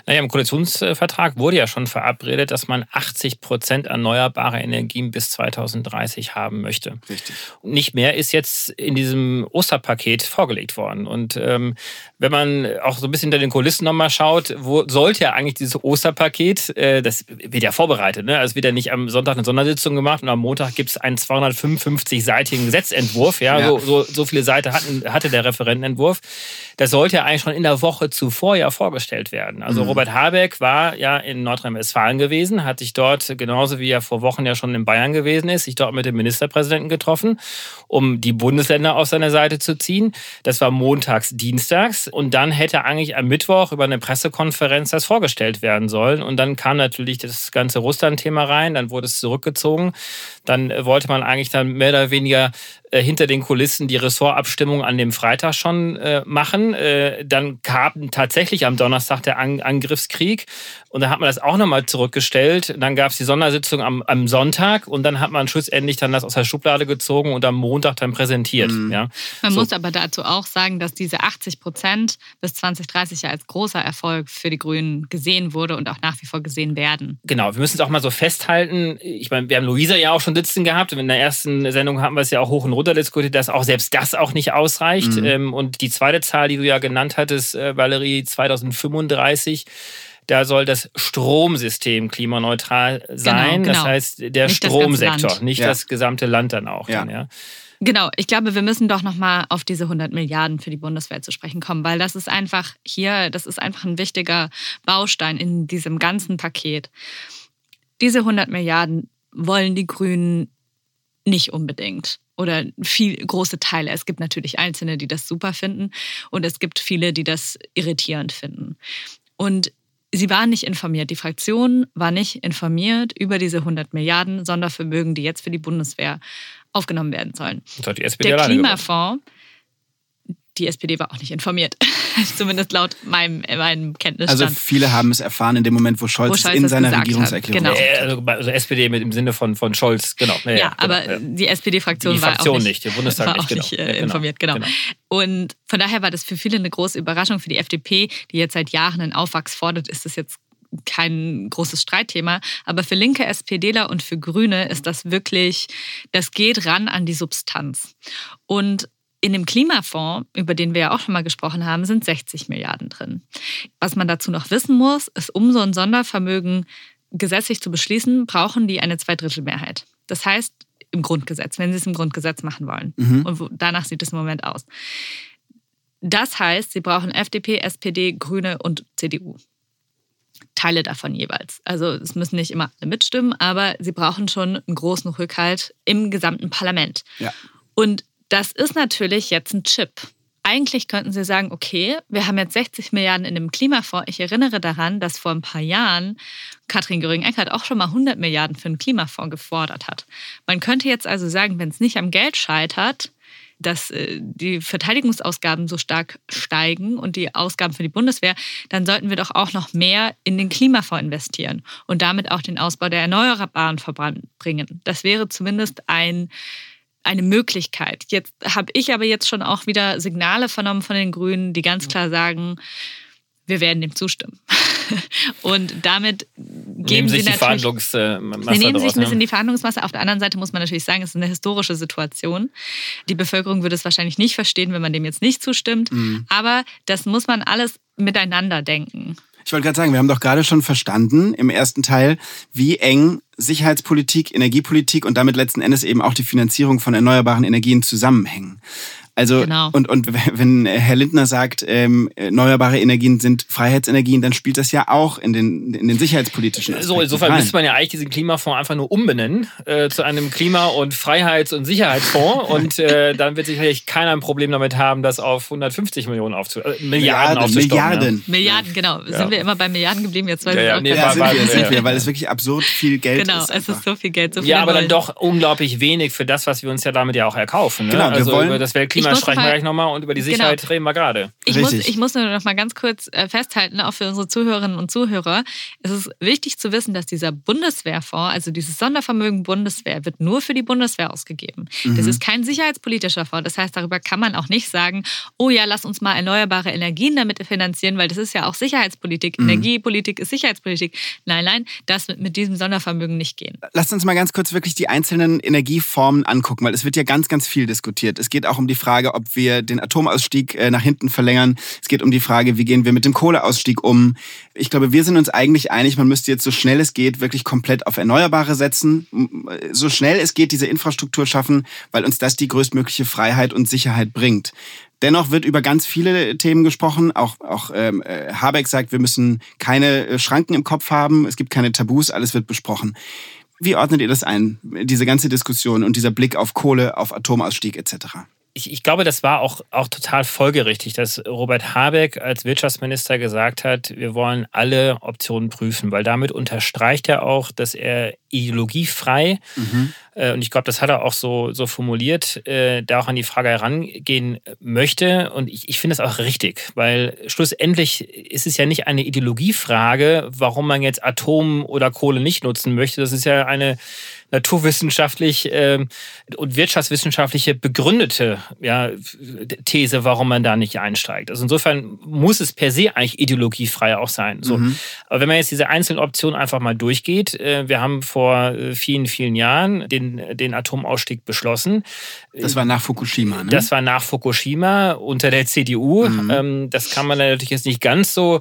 Naja, im Koalitionsvertrag wurde ja schon verabredet, dass man 80 Prozent erneuerbare Energien bis 2030 haben möchte. Richtig. Nicht mehr ist jetzt in diesem Osterpaket vorgelegt worden. Und ähm, wenn man auch so ein bisschen hinter den Kulissen nochmal schaut, wo sollte ja eigentlich dieses Osterpaket, äh, das wird ja vorbereitet, ne? Also wird ja nicht am Sonntag eine Sondersitzung gemacht und am Montag gibt es einen 255-seitigen Gesetzentwurf. Ja, ja. So, so, so, viele Seiten hatten, hatte der Referentenentwurf. Das sollte ja eigentlich schon in der Woche zuvor ja vorgestellt werden. Also mhm. Robert Habeck war ja in Nordrhein-Westfalen gewesen, hat sich dort, genauso wie er vor Wochen ja schon in Bayern gewesen ist, sich dort mit dem Ministerpräsidenten getroffen, um die Bundesländer auf seine Seite zu ziehen. Das war montags, dienstags. Und dann hätte eigentlich am Mittwoch über eine Pressekonferenz das vorgestellt werden sollen. Und dann kam natürlich das ganze Russland-Thema rein, dann wurde es zurückgezogen. Dann wollte man eigentlich dann mehr oder weniger äh, hinter den Kulissen die Ressortabstimmung an dem Freitag schon äh, machen. Äh, dann kam tatsächlich am Donnerstag der an Angriffskrieg und dann hat man das auch nochmal zurückgestellt. Dann gab es die Sondersitzung am, am, Sonntag und dann hat man schlussendlich dann das aus der Schublade gezogen und am Montag dann präsentiert. Mhm. Ja. Man so. muss aber dazu auch sagen, dass diese 80 Prozent bis 2030 ja als großer Erfolg für die Grünen gesehen wurde und auch nach wie vor gesehen werden. Genau, wir müssen es auch mal so festhalten. Ich meine, wir haben Luisa ja auch schon sitzen gehabt. In der ersten Sendung haben wir es ja auch hoch und runter diskutiert, dass auch selbst das auch nicht ausreicht. Mhm. Ähm, und die zweite Zahl, die du ja genannt hattest, äh, Valerie, 2035 da soll das Stromsystem klimaneutral sein. Genau, genau. Das heißt, der nicht Stromsektor, nicht ja. das gesamte Land dann auch. Ja. Dann, ja. Genau, ich glaube, wir müssen doch nochmal auf diese 100 Milliarden für die Bundeswehr zu sprechen kommen, weil das ist einfach hier, das ist einfach ein wichtiger Baustein in diesem ganzen Paket. Diese 100 Milliarden wollen die Grünen nicht unbedingt oder viel große Teile. Es gibt natürlich Einzelne, die das super finden und es gibt viele, die das irritierend finden. Und Sie waren nicht informiert. Die Fraktion war nicht informiert über diese 100 Milliarden Sondervermögen, die jetzt für die Bundeswehr aufgenommen werden sollen. Das hat die SPD Der Klimafonds, die SPD war auch nicht informiert. (laughs) Zumindest laut meinem, meinem Kenntnisstand. Also viele haben es erfahren in dem Moment, wo Scholz, wo Scholz es in seiner Regierungserklärung genau. also, also, SPD mit im Sinne von, von Scholz, genau. Ja, ja aber genau, die SPD-Fraktion war auch nicht, nicht, der Bundestag war nicht, auch genau. nicht äh, informiert. Genau. genau. Und von daher war das für viele eine große Überraschung. Für die FDP, die jetzt seit Jahren einen Aufwachs fordert, ist das jetzt kein großes Streitthema, aber für linke SPDler und für Grüne ist das wirklich, das geht ran an die Substanz. Und in dem Klimafonds, über den wir ja auch schon mal gesprochen haben, sind 60 Milliarden drin. Was man dazu noch wissen muss, ist, um so ein Sondervermögen gesetzlich zu beschließen, brauchen die eine Zweidrittelmehrheit. Das heißt, im Grundgesetz, wenn sie es im Grundgesetz machen wollen. Mhm. Und danach sieht es im Moment aus. Das heißt, sie brauchen FDP, SPD, Grüne und CDU. Teile davon jeweils. Also es müssen nicht immer alle mitstimmen, aber sie brauchen schon einen großen Rückhalt im gesamten Parlament. Ja. Und das ist natürlich jetzt ein Chip. Eigentlich könnten Sie sagen, okay, wir haben jetzt 60 Milliarden in dem Klimafonds. Ich erinnere daran, dass vor ein paar Jahren Katrin Göring-Eckardt auch schon mal 100 Milliarden für einen Klimafonds gefordert hat. Man könnte jetzt also sagen, wenn es nicht am Geld scheitert, dass äh, die Verteidigungsausgaben so stark steigen und die Ausgaben für die Bundeswehr, dann sollten wir doch auch noch mehr in den Klimafonds investieren und damit auch den Ausbau der Erneuerbaren voranbringen. Das wäre zumindest ein eine Möglichkeit. Jetzt habe ich aber jetzt schon auch wieder Signale vernommen von den Grünen, die ganz klar sagen, wir werden dem zustimmen. (laughs) Und damit geben nehmen sie sich natürlich, die Verhandlungsmasse sie nehmen sich ein bisschen die Verhandlungsmasse. Auf der anderen Seite muss man natürlich sagen, es ist eine historische Situation. Die Bevölkerung würde es wahrscheinlich nicht verstehen, wenn man dem jetzt nicht zustimmt. Mhm. Aber das muss man alles miteinander denken. Ich wollte gerade sagen, wir haben doch gerade schon verstanden im ersten Teil, wie eng Sicherheitspolitik, Energiepolitik und damit letzten Endes eben auch die Finanzierung von erneuerbaren Energien zusammenhängen. Also genau. und, und wenn Herr Lindner sagt, ähm, erneuerbare Energien sind Freiheitsenergien, dann spielt das ja auch in den, in den sicherheitspolitischen Aspekten So, insofern müsste man ja eigentlich diesen Klimafonds einfach nur umbenennen äh, zu einem Klima- und Freiheits- und Sicherheitsfonds (laughs) und äh, dann wird sicherlich keiner ein Problem damit haben, das auf 150 Millionen aufzu äh, Milliarden, Milliarden Milliarden. Ja. Milliarden, genau. Ja. Sind wir immer bei Milliarden geblieben? Jetzt weiß ja, ja, nee, ja, sind wir, sind wir, weil es wirklich absurd viel Geld genau, ist. Genau, es ist so viel Geld. So viel ja, aber dann doch unglaublich wenig für das, was wir uns ja damit ja auch erkaufen. Ne? Genau, also wollen, über das Weltklima sprechen wir gleich nochmal und über die genau. Sicherheit genau. reden wir gerade. Ich muss, ich muss nur noch mal ganz kurz äh, festhalten, auch für unsere Zuhörerinnen und Zuhörer. Es ist wichtig zu wissen, dass dieser Bundeswehrfonds, also dieses Sondervermögen Bundeswehr, wird nur für die Bundeswehr ausgegeben. Mhm. Das ist kein sicherheitspolitischer Fonds. Das heißt, darüber kann man auch nicht sagen, oh ja, lass uns mal erneuerbare Energien damit finanzieren, weil das ist ja auch Sicherheitspolitik. Mhm. Energiepolitik ist Sicherheitspolitik. Nein, nein, das wird mit diesem Sondervermögen nicht gehen. Lasst uns mal ganz kurz wirklich die einzelnen Energieformen angucken, weil es wird ja ganz, ganz viel diskutiert. Es geht auch um die Frage, ob wir den Atomausstieg äh, nach hinten verlängern. Es geht um die Frage, wie gehen wir mit dem Kohleausstieg um. Ich glaube, wir sind uns eigentlich einig, man müsste jetzt so schnell es geht wirklich komplett auf Erneuerbare setzen, so schnell es geht diese Infrastruktur schaffen, weil uns das die größtmögliche Freiheit und Sicherheit bringt. Dennoch wird über ganz viele Themen gesprochen. Auch, auch ähm, äh, Habeck sagt, wir müssen keine äh, Schranken im Kopf haben. Es gibt keine Tabus, alles wird besprochen. Wie ordnet ihr das ein, diese ganze Diskussion und dieser Blick auf Kohle, auf Atomausstieg etc.? Ich, ich, glaube, das war auch, auch total folgerichtig, dass Robert Habeck als Wirtschaftsminister gesagt hat, wir wollen alle Optionen prüfen, weil damit unterstreicht er auch, dass er ideologiefrei, mhm. Äh, und ich glaube, das hat er auch so, so formuliert, äh, da auch an die Frage herangehen möchte. Und ich, ich finde es auch richtig, weil schlussendlich ist es ja nicht eine Ideologiefrage, warum man jetzt Atom oder Kohle nicht nutzen möchte. Das ist ja eine naturwissenschaftlich äh, und wirtschaftswissenschaftliche begründete ja, These, warum man da nicht einsteigt. Also insofern muss es per se eigentlich ideologiefrei auch sein. So. Mhm. Aber wenn man jetzt diese einzelnen Optionen einfach mal durchgeht, äh, wir haben vor äh, vielen, vielen Jahren den, den Atomausstieg beschlossen. Das war nach Fukushima, ne? Das war nach Fukushima unter der CDU. Mhm. Ähm, das kann man natürlich jetzt nicht ganz so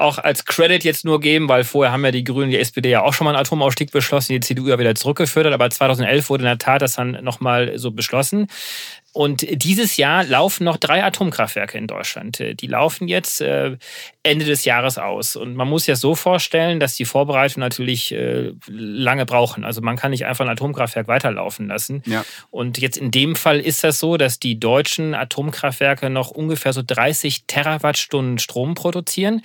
auch als Credit jetzt nur geben, weil vorher haben ja die Grünen, die SPD ja auch schon mal einen Atomausstieg beschlossen, die CDU ja wieder zurückgeführt hat, aber 2011 wurde in der Tat das dann nochmal so beschlossen. Und dieses Jahr laufen noch drei Atomkraftwerke in Deutschland. Die laufen jetzt äh, Ende des Jahres aus. Und man muss das so vorstellen, dass die Vorbereitungen natürlich äh, lange brauchen. Also man kann nicht einfach ein Atomkraftwerk weiterlaufen lassen. Ja. Und jetzt in dem Fall ist das so, dass die deutschen Atomkraftwerke noch ungefähr so 30 Terawattstunden Strom produzieren.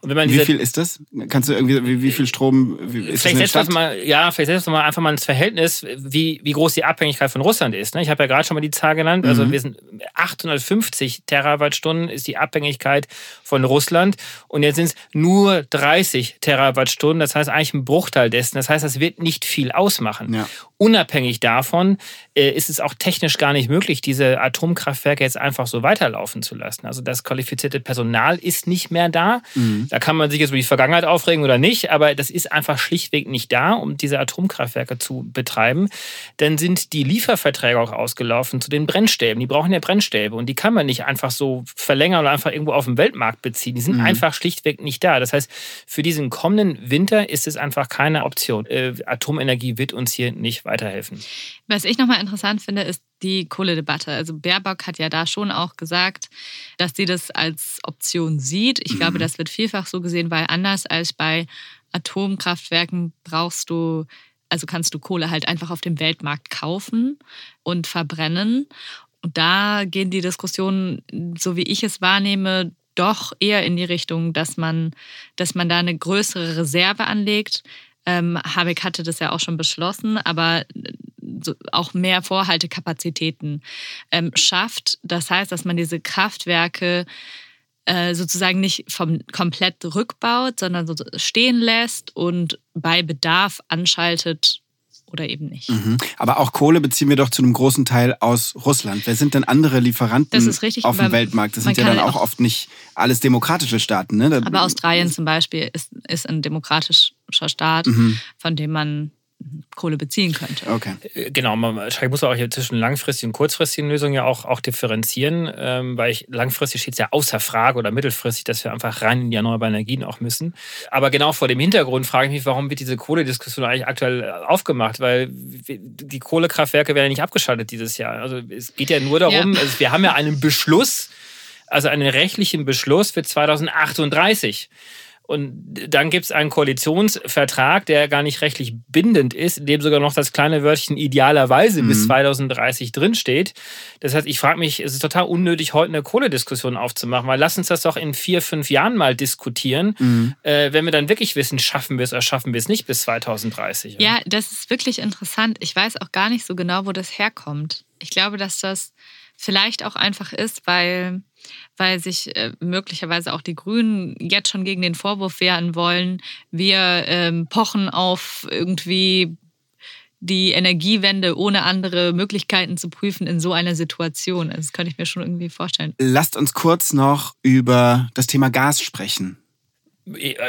Und wenn man wie viel ist das? Kannst du irgendwie, wie, wie viel Strom wie, ist vielleicht setzt mal, ja, vielleicht setzt du mal einfach mal ins Verhältnis, wie, wie groß die Abhängigkeit von Russland ist. Ne? Ich habe ja gerade schon mal die Zahl genannt. Also mhm. wir sind 850 Terawattstunden ist die Abhängigkeit von Russland. Und jetzt sind es nur 30 Terawattstunden. Das heißt eigentlich ein Bruchteil dessen. Das heißt, das wird nicht viel ausmachen. Ja. Unabhängig davon äh, ist es auch technisch gar nicht möglich, diese Atomkraftwerke jetzt einfach so weiterlaufen zu lassen. Also das qualifizierte Personal ist nicht mehr da. Mhm. Da kann man sich jetzt über die Vergangenheit aufregen oder nicht, aber das ist einfach schlichtweg nicht da, um diese Atomkraftwerke zu betreiben. Dann sind die Lieferverträge auch ausgelaufen zu den Brennstäben. Die brauchen ja Brennstäbe und die kann man nicht einfach so verlängern oder einfach irgendwo auf dem Weltmarkt beziehen. Die sind mhm. einfach schlichtweg nicht da. Das heißt, für diesen kommenden Winter ist es einfach keine Option. Äh, Atomenergie wird uns hier nicht weiterhelfen. Was ich nochmal interessant finde, ist die Kohledebatte. Also Baerbock hat ja da schon auch gesagt, dass sie das als Option sieht. Ich mhm. glaube, das wird vielfach so gesehen, weil anders als bei Atomkraftwerken brauchst du, also kannst du Kohle halt einfach auf dem Weltmarkt kaufen und verbrennen. Und da gehen die Diskussionen, so wie ich es wahrnehme, doch eher in die Richtung, dass man, dass man da eine größere Reserve anlegt, ähm, Habeck hatte das ja auch schon beschlossen, aber so auch mehr Vorhaltekapazitäten ähm, schafft. Das heißt, dass man diese Kraftwerke äh, sozusagen nicht vom, komplett rückbaut, sondern so stehen lässt und bei Bedarf anschaltet oder eben nicht. Mhm. Aber auch Kohle beziehen wir doch zu einem großen Teil aus Russland. Wer sind denn andere Lieferanten richtig, auf dem Weltmarkt? Das sind ja dann auch, auch oft nicht alles demokratische Staaten. Ne? Aber Australien zum Beispiel ist, ist ein demokratischer Staat, mhm. von dem man Kohle beziehen könnte. Okay. Äh, genau, man muss auch hier zwischen langfristigen und kurzfristigen Lösungen ja auch, auch differenzieren, ähm, weil ich, langfristig steht es ja außer Frage oder mittelfristig, dass wir einfach rein in die erneuerbaren Energien auch müssen. Aber genau vor dem Hintergrund frage ich mich, warum wird diese Kohlediskussion eigentlich aktuell aufgemacht? Weil die Kohlekraftwerke werden ja nicht abgeschaltet dieses Jahr. Also es geht ja nur darum, ja. Also wir haben ja einen Beschluss, also einen rechtlichen Beschluss für 2038. Und dann gibt es einen Koalitionsvertrag, der gar nicht rechtlich bindend ist, in dem sogar noch das kleine Wörtchen idealerweise mhm. bis 2030 drinsteht. Das heißt, ich frage mich, es ist total unnötig, heute eine Kohlediskussion aufzumachen, weil lass uns das doch in vier, fünf Jahren mal diskutieren, mhm. äh, wenn wir dann wirklich wissen, schaffen wir es oder schaffen wir es nicht bis 2030. Ja. ja, das ist wirklich interessant. Ich weiß auch gar nicht so genau, wo das herkommt. Ich glaube, dass das vielleicht auch einfach ist, weil weil sich äh, möglicherweise auch die Grünen jetzt schon gegen den Vorwurf wehren wollen, wir ähm, pochen auf irgendwie die Energiewende ohne andere Möglichkeiten zu prüfen in so einer Situation. Das könnte ich mir schon irgendwie vorstellen. Lasst uns kurz noch über das Thema Gas sprechen.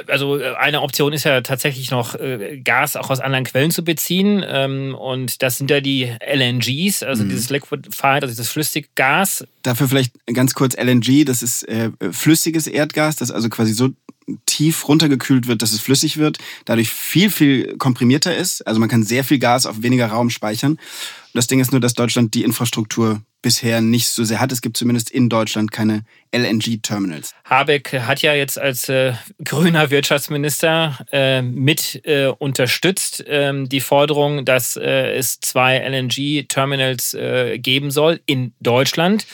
Also eine Option ist ja tatsächlich noch äh, Gas auch aus anderen Quellen zu beziehen ähm, und das sind ja die LNGs, also mhm. dieses Liquefied, also dieses Flüssiggas. Dafür vielleicht ganz kurz LNG, das ist äh, flüssiges Erdgas, das also quasi so tief runtergekühlt wird, dass es flüssig wird, dadurch viel, viel komprimierter ist. Also man kann sehr viel Gas auf weniger Raum speichern. Das Ding ist nur, dass Deutschland die Infrastruktur bisher nicht so sehr hat. Es gibt zumindest in Deutschland keine LNG-Terminals. Habeck hat ja jetzt als äh, grüner Wirtschaftsminister äh, mit äh, unterstützt ähm, die Forderung, dass äh, es zwei LNG-Terminals äh, geben soll in Deutschland.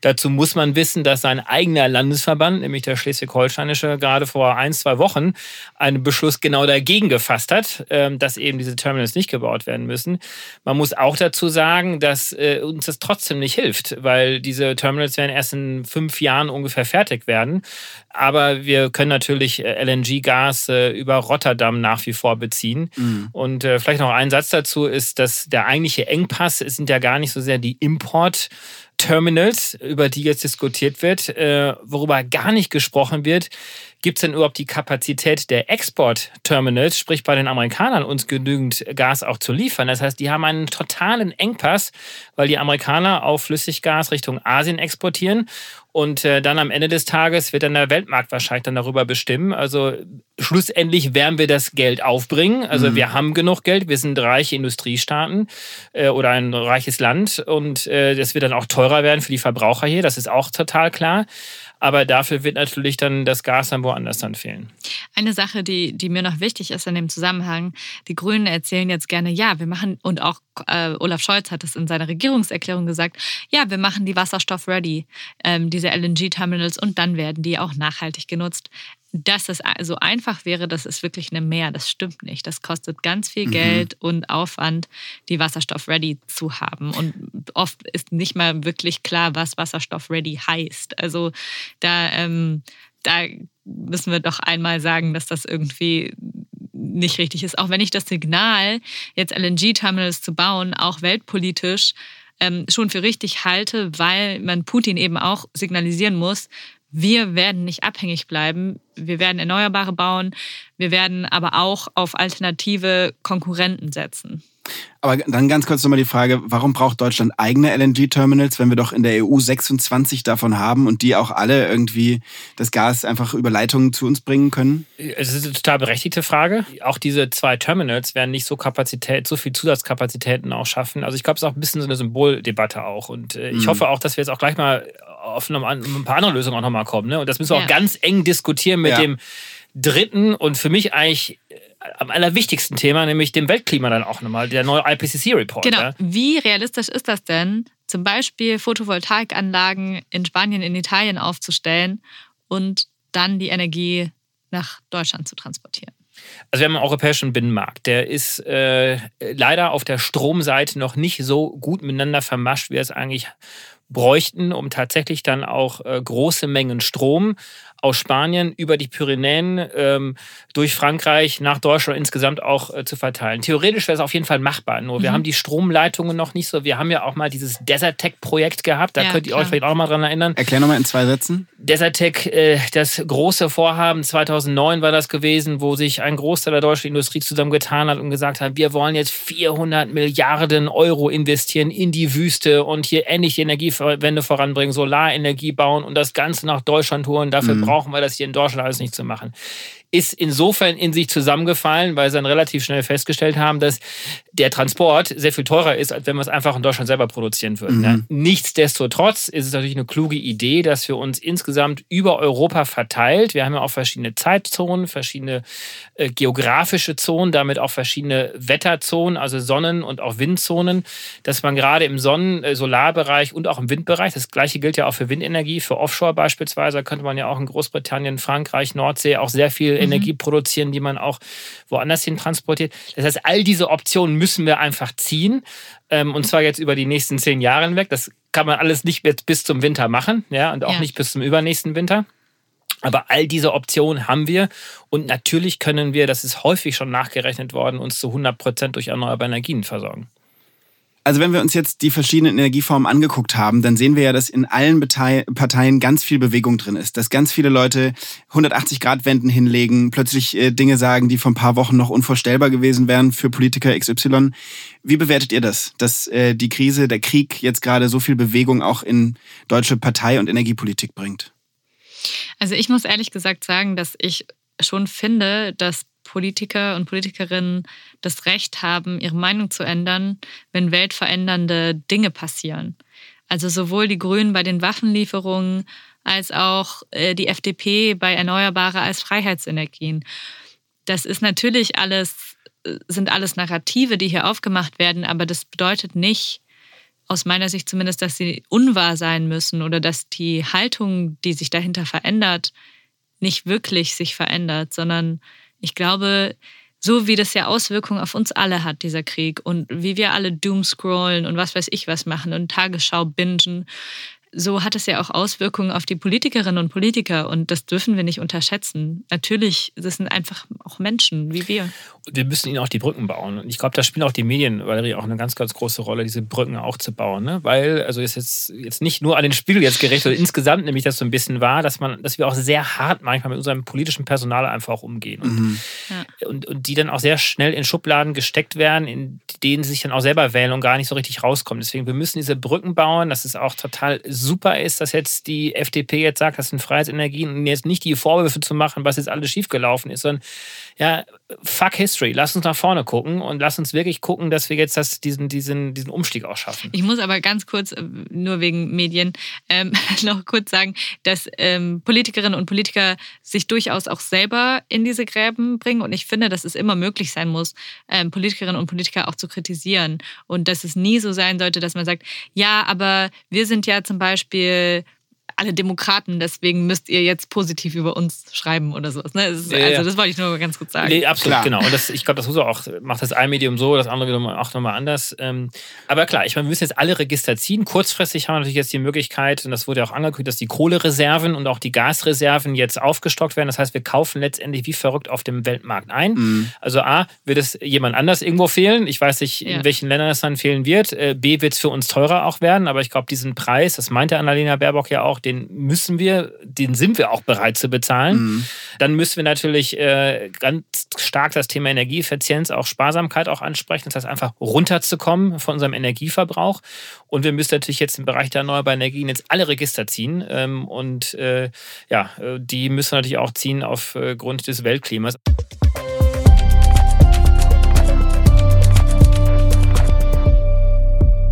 Dazu muss man wissen, dass sein eigener Landesverband, nämlich der schleswig-holsteinische, gerade vor ein, zwei Wochen einen Beschluss genau dagegen gefasst hat, ähm, dass eben diese Terminals nicht gebaut werden müssen. Man muss auch dazu sagen, dass äh, uns das trotzdem nicht hilft, weil diese Terminals werden erst in fünf Jahren ungefähr fertig werden. Aber wir können natürlich äh, LNG-Gas äh, über Rotterdam nach wie vor beziehen. Mhm. Und äh, vielleicht noch ein Satz dazu ist, dass der eigentliche Engpass sind ja gar nicht so sehr die Import- Terminals, über die jetzt diskutiert wird, worüber gar nicht gesprochen wird, Gibt es denn überhaupt die Kapazität der Export-Terminals, sprich bei den Amerikanern, uns genügend Gas auch zu liefern? Das heißt, die haben einen totalen Engpass, weil die Amerikaner auch Flüssiggas Richtung Asien exportieren. Und äh, dann am Ende des Tages wird dann der Weltmarkt wahrscheinlich dann darüber bestimmen. Also schlussendlich werden wir das Geld aufbringen. Also mhm. wir haben genug Geld. Wir sind reiche Industriestaaten äh, oder ein reiches Land. Und äh, das wird dann auch teurer werden für die Verbraucher hier. Das ist auch total klar. Aber dafür wird natürlich dann das Gas dann woanders dann fehlen. Eine Sache, die, die mir noch wichtig ist in dem Zusammenhang, die Grünen erzählen jetzt gerne, ja, wir machen, und auch äh, Olaf Scholz hat es in seiner Regierungserklärung gesagt, ja, wir machen die Wasserstoff-ready, ähm, diese LNG-Terminals, und dann werden die auch nachhaltig genutzt dass es so einfach wäre, das ist wirklich eine Mehr. Das stimmt nicht. Das kostet ganz viel mhm. Geld und Aufwand, die Wasserstoff ready zu haben. Und oft ist nicht mal wirklich klar, was Wasserstoff ready heißt. Also da, ähm, da müssen wir doch einmal sagen, dass das irgendwie nicht richtig ist. Auch wenn ich das Signal, jetzt LNG-Terminals zu bauen, auch weltpolitisch ähm, schon für richtig halte, weil man Putin eben auch signalisieren muss, wir werden nicht abhängig bleiben. Wir werden Erneuerbare bauen. Wir werden aber auch auf alternative Konkurrenten setzen. Aber dann ganz kurz nochmal die Frage, warum braucht Deutschland eigene LNG-Terminals, wenn wir doch in der EU 26 davon haben und die auch alle irgendwie das Gas einfach über Leitungen zu uns bringen können? Es ist eine total berechtigte Frage. Auch diese zwei Terminals werden nicht so Kapazität, so viel Zusatzkapazitäten auch schaffen. Also ich glaube, es ist auch ein bisschen so eine Symboldebatte auch. Und äh, ich mhm. hoffe auch, dass wir jetzt auch gleich mal auf ein paar andere Lösungen auch nochmal kommen. Ne? Und das müssen wir ja. auch ganz eng diskutieren mit ja. dem dritten und für mich eigentlich äh, am allerwichtigsten Thema, nämlich dem Weltklima dann auch nochmal, der neue IPCC-Report. Genau. Ja? Wie realistisch ist das denn, zum Beispiel Photovoltaikanlagen in Spanien, in Italien aufzustellen und dann die Energie nach Deutschland zu transportieren? Also wir haben einen europäischen Binnenmarkt. Der ist äh, leider auf der Stromseite noch nicht so gut miteinander vermascht, wie es eigentlich bräuchten, um tatsächlich dann auch äh, große Mengen Strom aus Spanien über die Pyrenäen ähm, durch Frankreich nach Deutschland insgesamt auch äh, zu verteilen. Theoretisch wäre es auf jeden Fall machbar. Nur mhm. wir haben die Stromleitungen noch nicht so. Wir haben ja auch mal dieses Desertec-Projekt gehabt. Da ja, könnt ihr klar. euch vielleicht auch mal dran erinnern. Erklär nochmal in zwei Sätzen. Desertec, äh, das große Vorhaben 2009 war das gewesen, wo sich ein Großteil der deutschen Industrie zusammengetan hat und gesagt hat, wir wollen jetzt 400 Milliarden Euro investieren in die Wüste und hier endlich die Energiewende voranbringen, Solarenergie bauen und das Ganze nach Deutschland holen. Dafür mhm brauchen wir das hier in Deutschland alles nicht zu machen ist insofern in sich zusammengefallen, weil sie dann relativ schnell festgestellt haben, dass der Transport sehr viel teurer ist, als wenn wir es einfach in Deutschland selber produzieren würden. Mhm. Nichtsdestotrotz ist es natürlich eine kluge Idee, dass wir uns insgesamt über Europa verteilt, wir haben ja auch verschiedene Zeitzonen, verschiedene äh, geografische Zonen, damit auch verschiedene Wetterzonen, also Sonnen- und auch Windzonen, dass man gerade im Sonnen-, äh, Solarbereich und auch im Windbereich, das gleiche gilt ja auch für Windenergie, für Offshore beispielsweise, könnte man ja auch in Großbritannien, Frankreich, Nordsee auch sehr viel. Energie produzieren, die man auch woanders hin transportiert. Das heißt, all diese Optionen müssen wir einfach ziehen. Ähm, und zwar jetzt über die nächsten zehn Jahre hinweg. Das kann man alles nicht bis zum Winter machen, ja, und auch ja. nicht bis zum übernächsten Winter. Aber all diese Optionen haben wir und natürlich können wir, das ist häufig schon nachgerechnet worden, uns zu 100 Prozent durch erneuerbare Energien versorgen. Also wenn wir uns jetzt die verschiedenen Energieformen angeguckt haben, dann sehen wir ja, dass in allen Parteien ganz viel Bewegung drin ist, dass ganz viele Leute 180-Grad-Wenden hinlegen, plötzlich äh, Dinge sagen, die vor ein paar Wochen noch unvorstellbar gewesen wären für Politiker XY. Wie bewertet ihr das, dass äh, die Krise, der Krieg jetzt gerade so viel Bewegung auch in deutsche Partei- und Energiepolitik bringt? Also ich muss ehrlich gesagt sagen, dass ich schon finde, dass Politiker und Politikerinnen das Recht haben, ihre Meinung zu ändern, wenn weltverändernde Dinge passieren. Also sowohl die Grünen bei den Waffenlieferungen als auch äh, die FDP bei Erneuerbare als Freiheitsenergien. Das ist natürlich alles, äh, sind alles Narrative, die hier aufgemacht werden, aber das bedeutet nicht, aus meiner Sicht zumindest, dass sie unwahr sein müssen oder dass die Haltung, die sich dahinter verändert, nicht wirklich sich verändert, sondern ich glaube, so wie das ja Auswirkungen auf uns alle hat, dieser Krieg, und wie wir alle Doomscrollen und was weiß ich was machen und Tagesschau bingen, so hat es ja auch Auswirkungen auf die Politikerinnen und Politiker und das dürfen wir nicht unterschätzen. Natürlich, das sind einfach auch Menschen wie wir. Und wir müssen ihnen auch die Brücken bauen. Und ich glaube, da spielen auch die Medien, Valerie, auch eine ganz, ganz große Rolle, diese Brücken auch zu bauen. Ne? Weil, also ist jetzt, jetzt nicht nur an den Spiegel jetzt gerichtet, sondern insgesamt nämlich das so ein bisschen war, dass man, dass wir auch sehr hart manchmal mit unserem politischen Personal einfach auch umgehen. Und, mhm. ja. und, und die dann auch sehr schnell in Schubladen gesteckt werden, in denen sie sich dann auch selber wählen und gar nicht so richtig rauskommen. Deswegen, wir müssen diese Brücken bauen. Das ist auch total super ist, dass jetzt die FDP jetzt sagt, das sind Freiheitsenergien und jetzt nicht die Vorwürfe zu machen, was jetzt alles schiefgelaufen ist, sondern ja, fuck History. Lass uns nach vorne gucken und lass uns wirklich gucken, dass wir jetzt das, diesen, diesen, diesen Umstieg auch schaffen. Ich muss aber ganz kurz, äh, nur wegen Medien, ähm, (laughs) noch kurz sagen, dass ähm, Politikerinnen und Politiker sich durchaus auch selber in diese Gräben bringen. Und ich finde, dass es immer möglich sein muss, ähm, Politikerinnen und Politiker auch zu kritisieren. Und dass es nie so sein sollte, dass man sagt, ja, aber wir sind ja zum Beispiel alle Demokraten, deswegen müsst ihr jetzt positiv über uns schreiben oder sowas. Ne? Ist, also das wollte ich nur ganz kurz sagen. Nee, absolut, klar. genau. Und das, ich glaube, das muss auch, macht das ein Medium so, das andere wiederum auch nochmal anders. Ähm, aber klar, ich meine, wir müssen jetzt alle Register ziehen. Kurzfristig haben wir natürlich jetzt die Möglichkeit, und das wurde ja auch angekündigt, dass die Kohlereserven und auch die Gasreserven jetzt aufgestockt werden. Das heißt, wir kaufen letztendlich wie verrückt auf dem Weltmarkt ein. Mhm. Also A, wird es jemand anders irgendwo fehlen. Ich weiß nicht, in ja. welchen Ländern es dann fehlen wird. Äh, B, wird es für uns teurer auch werden. Aber ich glaube, diesen Preis, das meinte Annalena Baerbock ja auch, den müssen wir, den sind wir auch bereit zu bezahlen. Mhm. Dann müssen wir natürlich äh, ganz stark das Thema Energieeffizienz, auch Sparsamkeit auch ansprechen. Das heißt, einfach runterzukommen von unserem Energieverbrauch. Und wir müssen natürlich jetzt im Bereich der erneuerbaren Energien jetzt alle Register ziehen. Ähm, und äh, ja, äh, die müssen wir natürlich auch ziehen aufgrund des Weltklimas.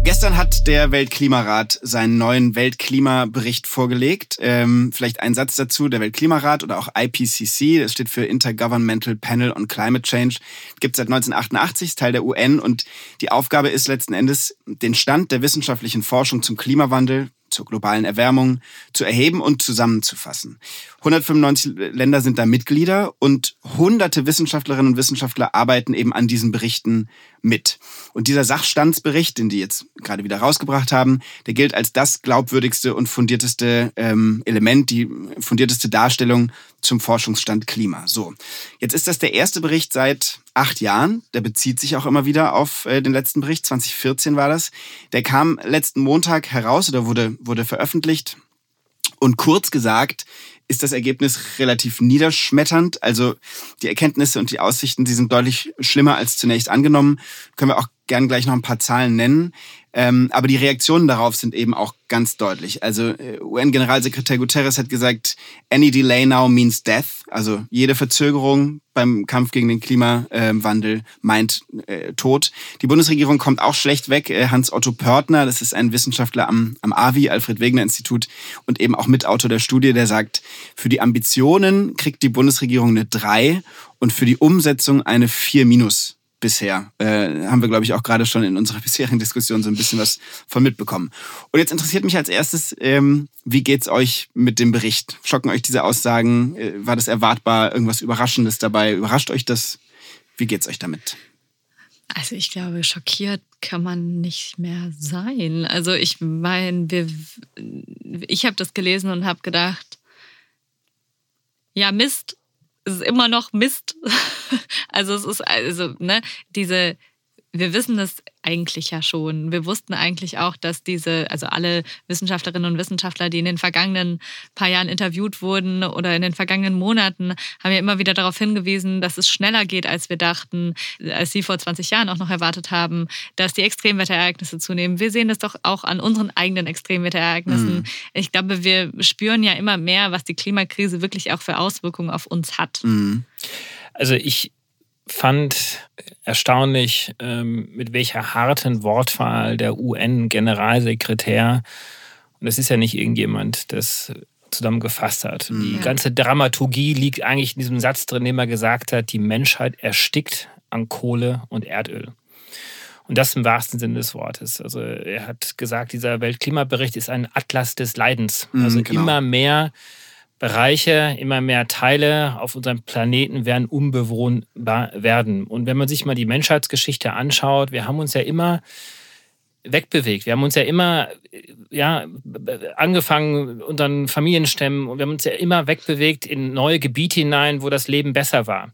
Gestern hat der Weltklimarat seinen neuen Weltklimabericht vorgelegt. Ähm, vielleicht ein Satz dazu. Der Weltklimarat oder auch IPCC, das steht für Intergovernmental Panel on Climate Change, gibt es seit 1988, ist Teil der UN und die Aufgabe ist letzten Endes, den Stand der wissenschaftlichen Forschung zum Klimawandel zur globalen Erwärmung zu erheben und zusammenzufassen. 195 Länder sind da Mitglieder und hunderte Wissenschaftlerinnen und Wissenschaftler arbeiten eben an diesen Berichten mit. Und dieser Sachstandsbericht, den die jetzt gerade wieder rausgebracht haben, der gilt als das glaubwürdigste und fundierteste ähm, Element, die fundierteste Darstellung zum Forschungsstand Klima. So, jetzt ist das der erste Bericht seit acht Jahren. Der bezieht sich auch immer wieder auf äh, den letzten Bericht. 2014 war das. Der kam letzten Montag heraus oder wurde, wurde veröffentlicht. Und kurz gesagt ist das Ergebnis relativ niederschmetternd. Also die Erkenntnisse und die Aussichten, die sind deutlich schlimmer als zunächst angenommen. Können wir auch gern gleich noch ein paar Zahlen nennen. Ähm, aber die Reaktionen darauf sind eben auch ganz deutlich. Also äh, UN-Generalsekretär Guterres hat gesagt, any delay now means death. Also jede Verzögerung beim Kampf gegen den Klimawandel meint äh, Tod. Die Bundesregierung kommt auch schlecht weg. Äh, Hans-Otto Pörtner, das ist ein Wissenschaftler am, am AVI, Alfred Wegener Institut und eben auch Mitautor der Studie, der sagt, für die Ambitionen kriegt die Bundesregierung eine 3 und für die Umsetzung eine 4 minus bisher. Äh, haben wir, glaube ich, auch gerade schon in unserer (laughs) bisherigen Diskussion so ein bisschen was von mitbekommen. Und jetzt interessiert mich als erstes, ähm, wie geht's euch mit dem Bericht? Schocken euch diese Aussagen? Äh, war das erwartbar? Irgendwas Überraschendes dabei? Überrascht euch das? Wie geht's euch damit? Also ich glaube, schockiert kann man nicht mehr sein. Also ich meine, ich habe das gelesen und habe gedacht, ja Mist, es ist immer noch Mist. (laughs) Also es ist also ne diese wir wissen das eigentlich ja schon. Wir wussten eigentlich auch, dass diese, also alle Wissenschaftlerinnen und Wissenschaftler, die in den vergangenen paar Jahren interviewt wurden oder in den vergangenen Monaten, haben ja immer wieder darauf hingewiesen, dass es schneller geht, als wir dachten, als sie vor 20 Jahren auch noch erwartet haben, dass die Extremwetterereignisse zunehmen. Wir sehen das doch auch an unseren eigenen Extremwetterereignissen. Mhm. Ich glaube, wir spüren ja immer mehr, was die Klimakrise wirklich auch für Auswirkungen auf uns hat. Mhm. Also ich fand erstaunlich, ähm, mit welcher harten Wortwahl der UN-Generalsekretär, und das ist ja nicht irgendjemand, das zusammengefasst hat. Mhm. Die ganze Dramaturgie liegt eigentlich in diesem Satz drin, den er gesagt hat, die Menschheit erstickt an Kohle und Erdöl. Und das im wahrsten Sinne des Wortes. Also er hat gesagt, dieser Weltklimabericht ist ein Atlas des Leidens. Mhm, also genau. immer mehr Bereiche, immer mehr Teile auf unserem Planeten werden unbewohnbar werden. Und wenn man sich mal die Menschheitsgeschichte anschaut, wir haben uns ja immer wegbewegt. Wir haben uns ja immer ja, angefangen, unseren Familienstämmen, und wir haben uns ja immer wegbewegt in neue Gebiete hinein, wo das Leben besser war.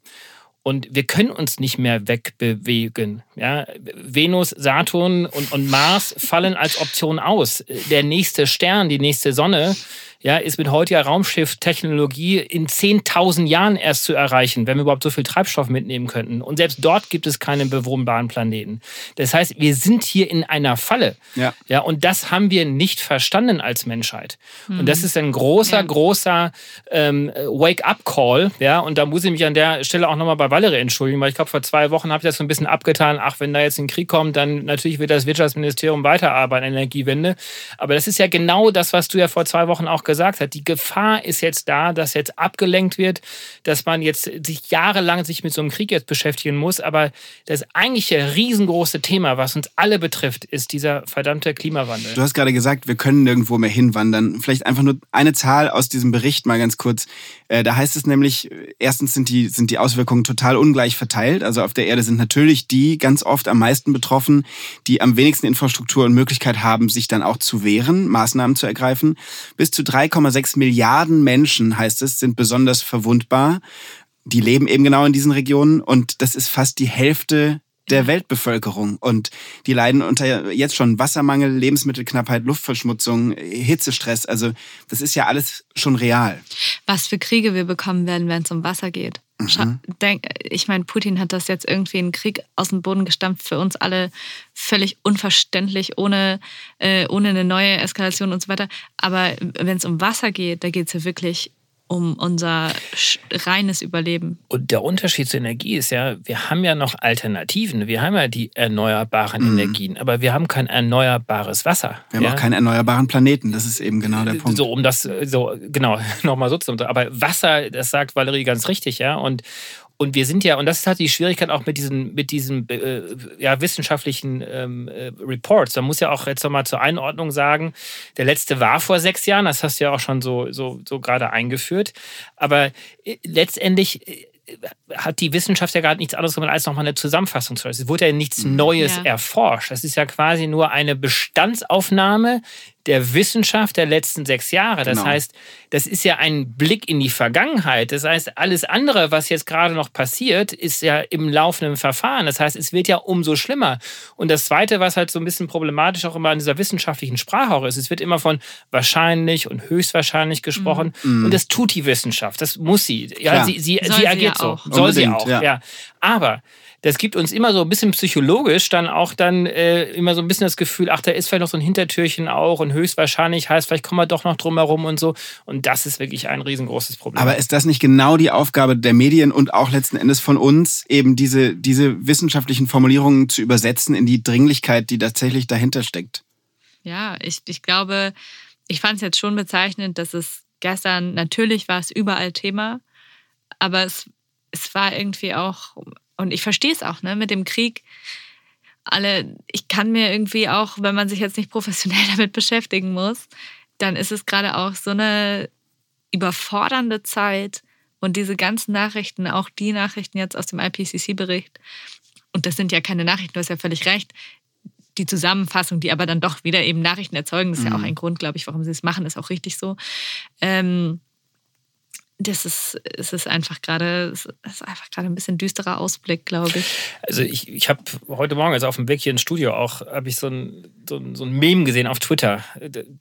Und wir können uns nicht mehr wegbewegen. Ja? Venus, Saturn und, und Mars fallen als Option aus. Der nächste Stern, die nächste Sonne, ja, ist mit heutiger Raumschifftechnologie in 10.000 Jahren erst zu erreichen, wenn wir überhaupt so viel Treibstoff mitnehmen könnten. Und selbst dort gibt es keine bewohnbaren Planeten. Das heißt, wir sind hier in einer Falle. Ja. ja und das haben wir nicht verstanden als Menschheit. Mhm. Und das mhm. ist ein großer, ja. großer ähm, Wake-up-Call. Ja, und da muss ich mich an der Stelle auch nochmal bei Valerie entschuldigen, weil ich glaube, vor zwei Wochen habe ich das so ein bisschen abgetan. Ach, wenn da jetzt ein Krieg kommt, dann natürlich wird das Wirtschaftsministerium weiterarbeiten, Energiewende. Aber das ist ja genau das, was du ja vor zwei Wochen auch gesagt hat. Die Gefahr ist jetzt da, dass jetzt abgelenkt wird, dass man jetzt sich jahrelang sich mit so einem Krieg jetzt beschäftigen muss. Aber das eigentliche riesengroße Thema, was uns alle betrifft, ist dieser verdammte Klimawandel. Du hast gerade gesagt, wir können nirgendwo mehr hinwandern. Vielleicht einfach nur eine Zahl aus diesem Bericht mal ganz kurz. Äh, da heißt es nämlich, erstens sind die, sind die Auswirkungen total ungleich verteilt. Also auf der Erde sind natürlich die ganz oft am meisten betroffen, die am wenigsten Infrastruktur und Möglichkeit haben, sich dann auch zu wehren, Maßnahmen zu ergreifen. Bis zu 3,6 Milliarden Menschen, heißt es, sind besonders verwundbar. Die leben eben genau in diesen Regionen und das ist fast die Hälfte der Weltbevölkerung. Und die leiden unter jetzt schon Wassermangel, Lebensmittelknappheit, Luftverschmutzung, Hitzestress. Also das ist ja alles schon real. Was für Kriege wir bekommen werden, wenn es um Wasser geht. Mhm. Ich meine, Putin hat das jetzt irgendwie einen Krieg aus dem Boden gestampft, für uns alle völlig unverständlich, ohne, äh, ohne eine neue Eskalation und so weiter. Aber wenn es um Wasser geht, da geht es ja wirklich um unser reines Überleben. Und der Unterschied zur Energie ist ja, wir haben ja noch Alternativen. Wir haben ja die erneuerbaren mhm. Energien, aber wir haben kein erneuerbares Wasser. Wir haben ja? auch keinen erneuerbaren Planeten. Das ist eben genau der Punkt. So, um das so genau (laughs) nochmal so zu. Aber Wasser, das sagt Valerie ganz richtig, ja. Und, und wir sind ja, und das ist halt die Schwierigkeit auch mit diesen, mit diesen äh, ja, wissenschaftlichen ähm, äh, Reports. Man muss ja auch jetzt nochmal zur Einordnung sagen, der letzte war vor sechs Jahren, das hast du ja auch schon so, so, so gerade eingeführt. Aber äh, letztendlich äh, hat die Wissenschaft ja gerade nichts anderes gemacht als nochmal eine Zusammenfassung zu Es wurde ja nichts mhm. Neues ja. erforscht. Das ist ja quasi nur eine Bestandsaufnahme der Wissenschaft der letzten sechs Jahre. Das genau. heißt, das ist ja ein Blick in die Vergangenheit. Das heißt, alles andere, was jetzt gerade noch passiert, ist ja im laufenden Verfahren. Das heißt, es wird ja umso schlimmer. Und das Zweite, was halt so ein bisschen problematisch auch immer in dieser wissenschaftlichen Sprache auch ist, es wird immer von wahrscheinlich und höchstwahrscheinlich gesprochen. Mhm. Und das tut die Wissenschaft. Das muss sie. Ja, sie, sie, sie, agiert so. Soll Unbedingt, sie auch. Ja. ja. Aber das gibt uns immer so ein bisschen psychologisch dann auch dann äh, immer so ein bisschen das Gefühl, ach, da ist vielleicht noch so ein Hintertürchen auch und höchstwahrscheinlich heißt, vielleicht kommen wir doch noch drum herum und so. Und das ist wirklich ein riesengroßes Problem. Aber ist das nicht genau die Aufgabe der Medien und auch letzten Endes von uns, eben diese, diese wissenschaftlichen Formulierungen zu übersetzen in die Dringlichkeit, die tatsächlich dahinter steckt? Ja, ich, ich glaube, ich fand es jetzt schon bezeichnend, dass es gestern, natürlich war es überall Thema, aber es, es war irgendwie auch und ich verstehe es auch, ne, mit dem Krieg. Alle, ich kann mir irgendwie auch, wenn man sich jetzt nicht professionell (laughs) damit beschäftigen muss, dann ist es gerade auch so eine überfordernde Zeit und diese ganzen Nachrichten, auch die Nachrichten jetzt aus dem IPCC-Bericht, und das sind ja keine Nachrichten, du hast ja völlig recht, die Zusammenfassung, die aber dann doch wieder eben Nachrichten erzeugen, das ist mhm. ja auch mhm. ein Grund, glaube ich, warum sie es machen, ist auch richtig so. Ähm, das ist, es ist einfach gerade, es ist einfach gerade ein bisschen düsterer Ausblick, glaube ich. Also ich, ich habe heute Morgen, also auf dem Weg hier ins Studio auch, habe ich so ein, so, ein, so ein Meme gesehen auf Twitter.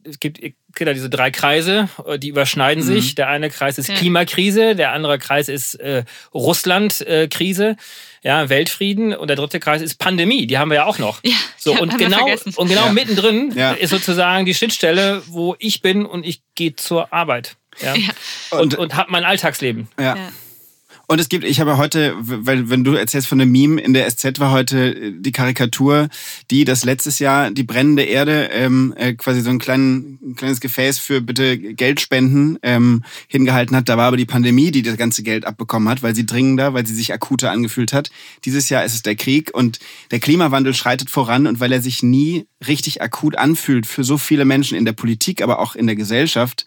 Es gibt ja diese drei Kreise, die überschneiden mhm. sich. Der eine Kreis ist ja. Klimakrise, der andere Kreis ist äh, Russland-Krise. ja, Weltfrieden und der dritte Kreis ist Pandemie, die haben wir ja auch noch. Ja, so (laughs) und genau und genau ja. mittendrin ja. ist sozusagen die Schnittstelle, wo ich bin und ich gehe zur Arbeit. Ja. ja. Und, und, und habe mein Alltagsleben. ja. ja. Und es gibt, ich habe heute, weil wenn du erzählst von einem Meme, in der SZ war heute die Karikatur, die das letztes Jahr die brennende Erde ähm, äh, quasi so ein, klein, ein kleines Gefäß für bitte Geldspenden ähm, hingehalten hat. Da war aber die Pandemie, die das ganze Geld abbekommen hat, weil sie dringender, weil sie sich akuter angefühlt hat. Dieses Jahr ist es der Krieg und der Klimawandel schreitet voran und weil er sich nie richtig akut anfühlt für so viele Menschen in der Politik, aber auch in der Gesellschaft,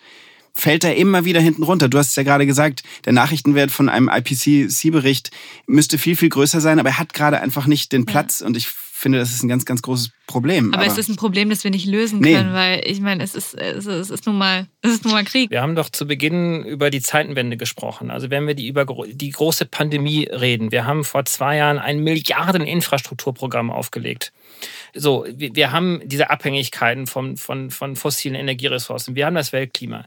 fällt er immer wieder hinten runter. Du hast es ja gerade gesagt, der Nachrichtenwert von einem IPCC-Bericht müsste viel, viel größer sein, aber er hat gerade einfach nicht den Platz ja. und ich finde, das ist ein ganz, ganz großes Problem. Aber, aber, es ist ein Problem, das wir nicht lösen nee. können, weil ich meine, es ist, es, ist, es, ist nun mal, es ist nun mal Krieg. Wir haben doch zu Beginn über die Zeitenwende gesprochen. Also wenn wir die über die große Pandemie reden. Wir haben vor zwei Jahren ein Milliarden-Infrastrukturprogramm aufgelegt. So, wir, wir haben diese Abhängigkeiten von, von, von fossilen Energieressourcen. Wir haben das Weltklima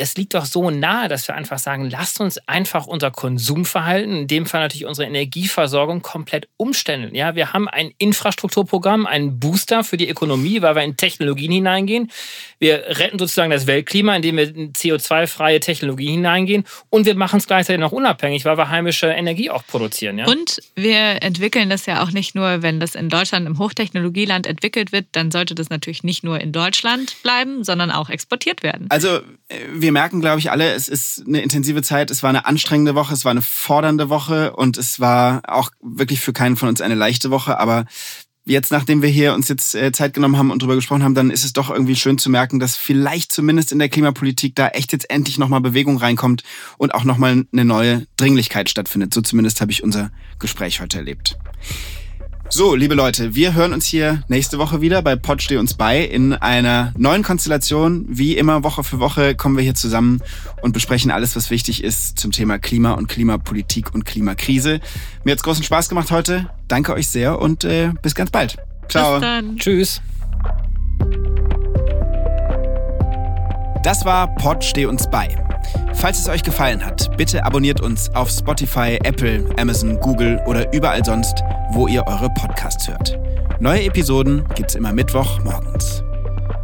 das liegt doch so nahe, dass wir einfach sagen, lasst uns einfach unser Konsumverhalten, in dem Fall natürlich unsere Energieversorgung, komplett umstellen. Ja, wir haben ein Infrastrukturprogramm, einen Booster für die Ökonomie, weil wir in Technologien hineingehen. Wir retten sozusagen das Weltklima, indem wir in CO2-freie Technologie hineingehen und wir machen es gleichzeitig noch unabhängig, weil wir heimische Energie auch produzieren. Ja? Und wir entwickeln das ja auch nicht nur, wenn das in Deutschland im Hochtechnologieland entwickelt wird, dann sollte das natürlich nicht nur in Deutschland bleiben, sondern auch exportiert werden. Also äh, wir merken, glaube ich, alle, es ist eine intensive Zeit, es war eine anstrengende Woche, es war eine fordernde Woche und es war auch wirklich für keinen von uns eine leichte Woche. Aber jetzt, nachdem wir hier uns jetzt äh, Zeit genommen haben und drüber gesprochen haben, dann ist es doch irgendwie schön zu merken, dass vielleicht zumindest in der Klimapolitik da echt jetzt endlich nochmal Bewegung reinkommt und auch nochmal eine neue Dringlichkeit stattfindet. So zumindest habe ich unser Gespräch heute erlebt. So, liebe Leute, wir hören uns hier nächste Woche wieder bei Pod Steh uns bei in einer neuen Konstellation. Wie immer, Woche für Woche kommen wir hier zusammen und besprechen alles, was wichtig ist zum Thema Klima und Klimapolitik und Klimakrise. Mir hat's großen Spaß gemacht heute. Danke euch sehr und äh, bis ganz bald. Ciao. Bis dann. Tschüss. Das war Pod Steh uns bei. Falls es euch gefallen hat, bitte abonniert uns auf Spotify, Apple, Amazon, Google oder überall sonst, wo ihr eure Podcasts hört. Neue Episoden gibt's immer Mittwoch morgens.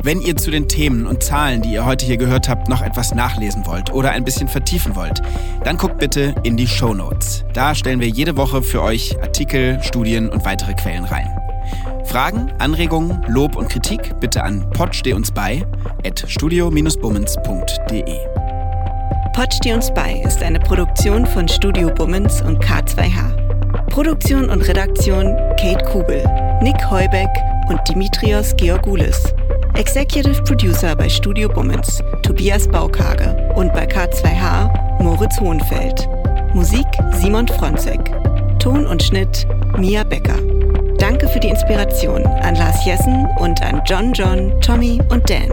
Wenn ihr zu den Themen und Zahlen, die ihr heute hier gehört habt, noch etwas nachlesen wollt oder ein bisschen vertiefen wollt, dann guckt bitte in die Show Notes. Da stellen wir jede Woche für euch Artikel, Studien und weitere Quellen rein. Fragen, Anregungen, Lob und Kritik bitte an uns bei at studio-bummens.de. Pod steh uns bei ist eine Produktion von Studio Bummens und K2H. Produktion und Redaktion Kate Kubel, Nick Heubeck und Dimitrios Georgoulis. Executive Producer bei Studio Bummens Tobias Baukage und bei K2H Moritz Hohenfeld. Musik Simon Fronzek. Ton und Schnitt Mia Becker. Danke für die Inspiration an Lars Jessen und an John John, Tommy und Dan.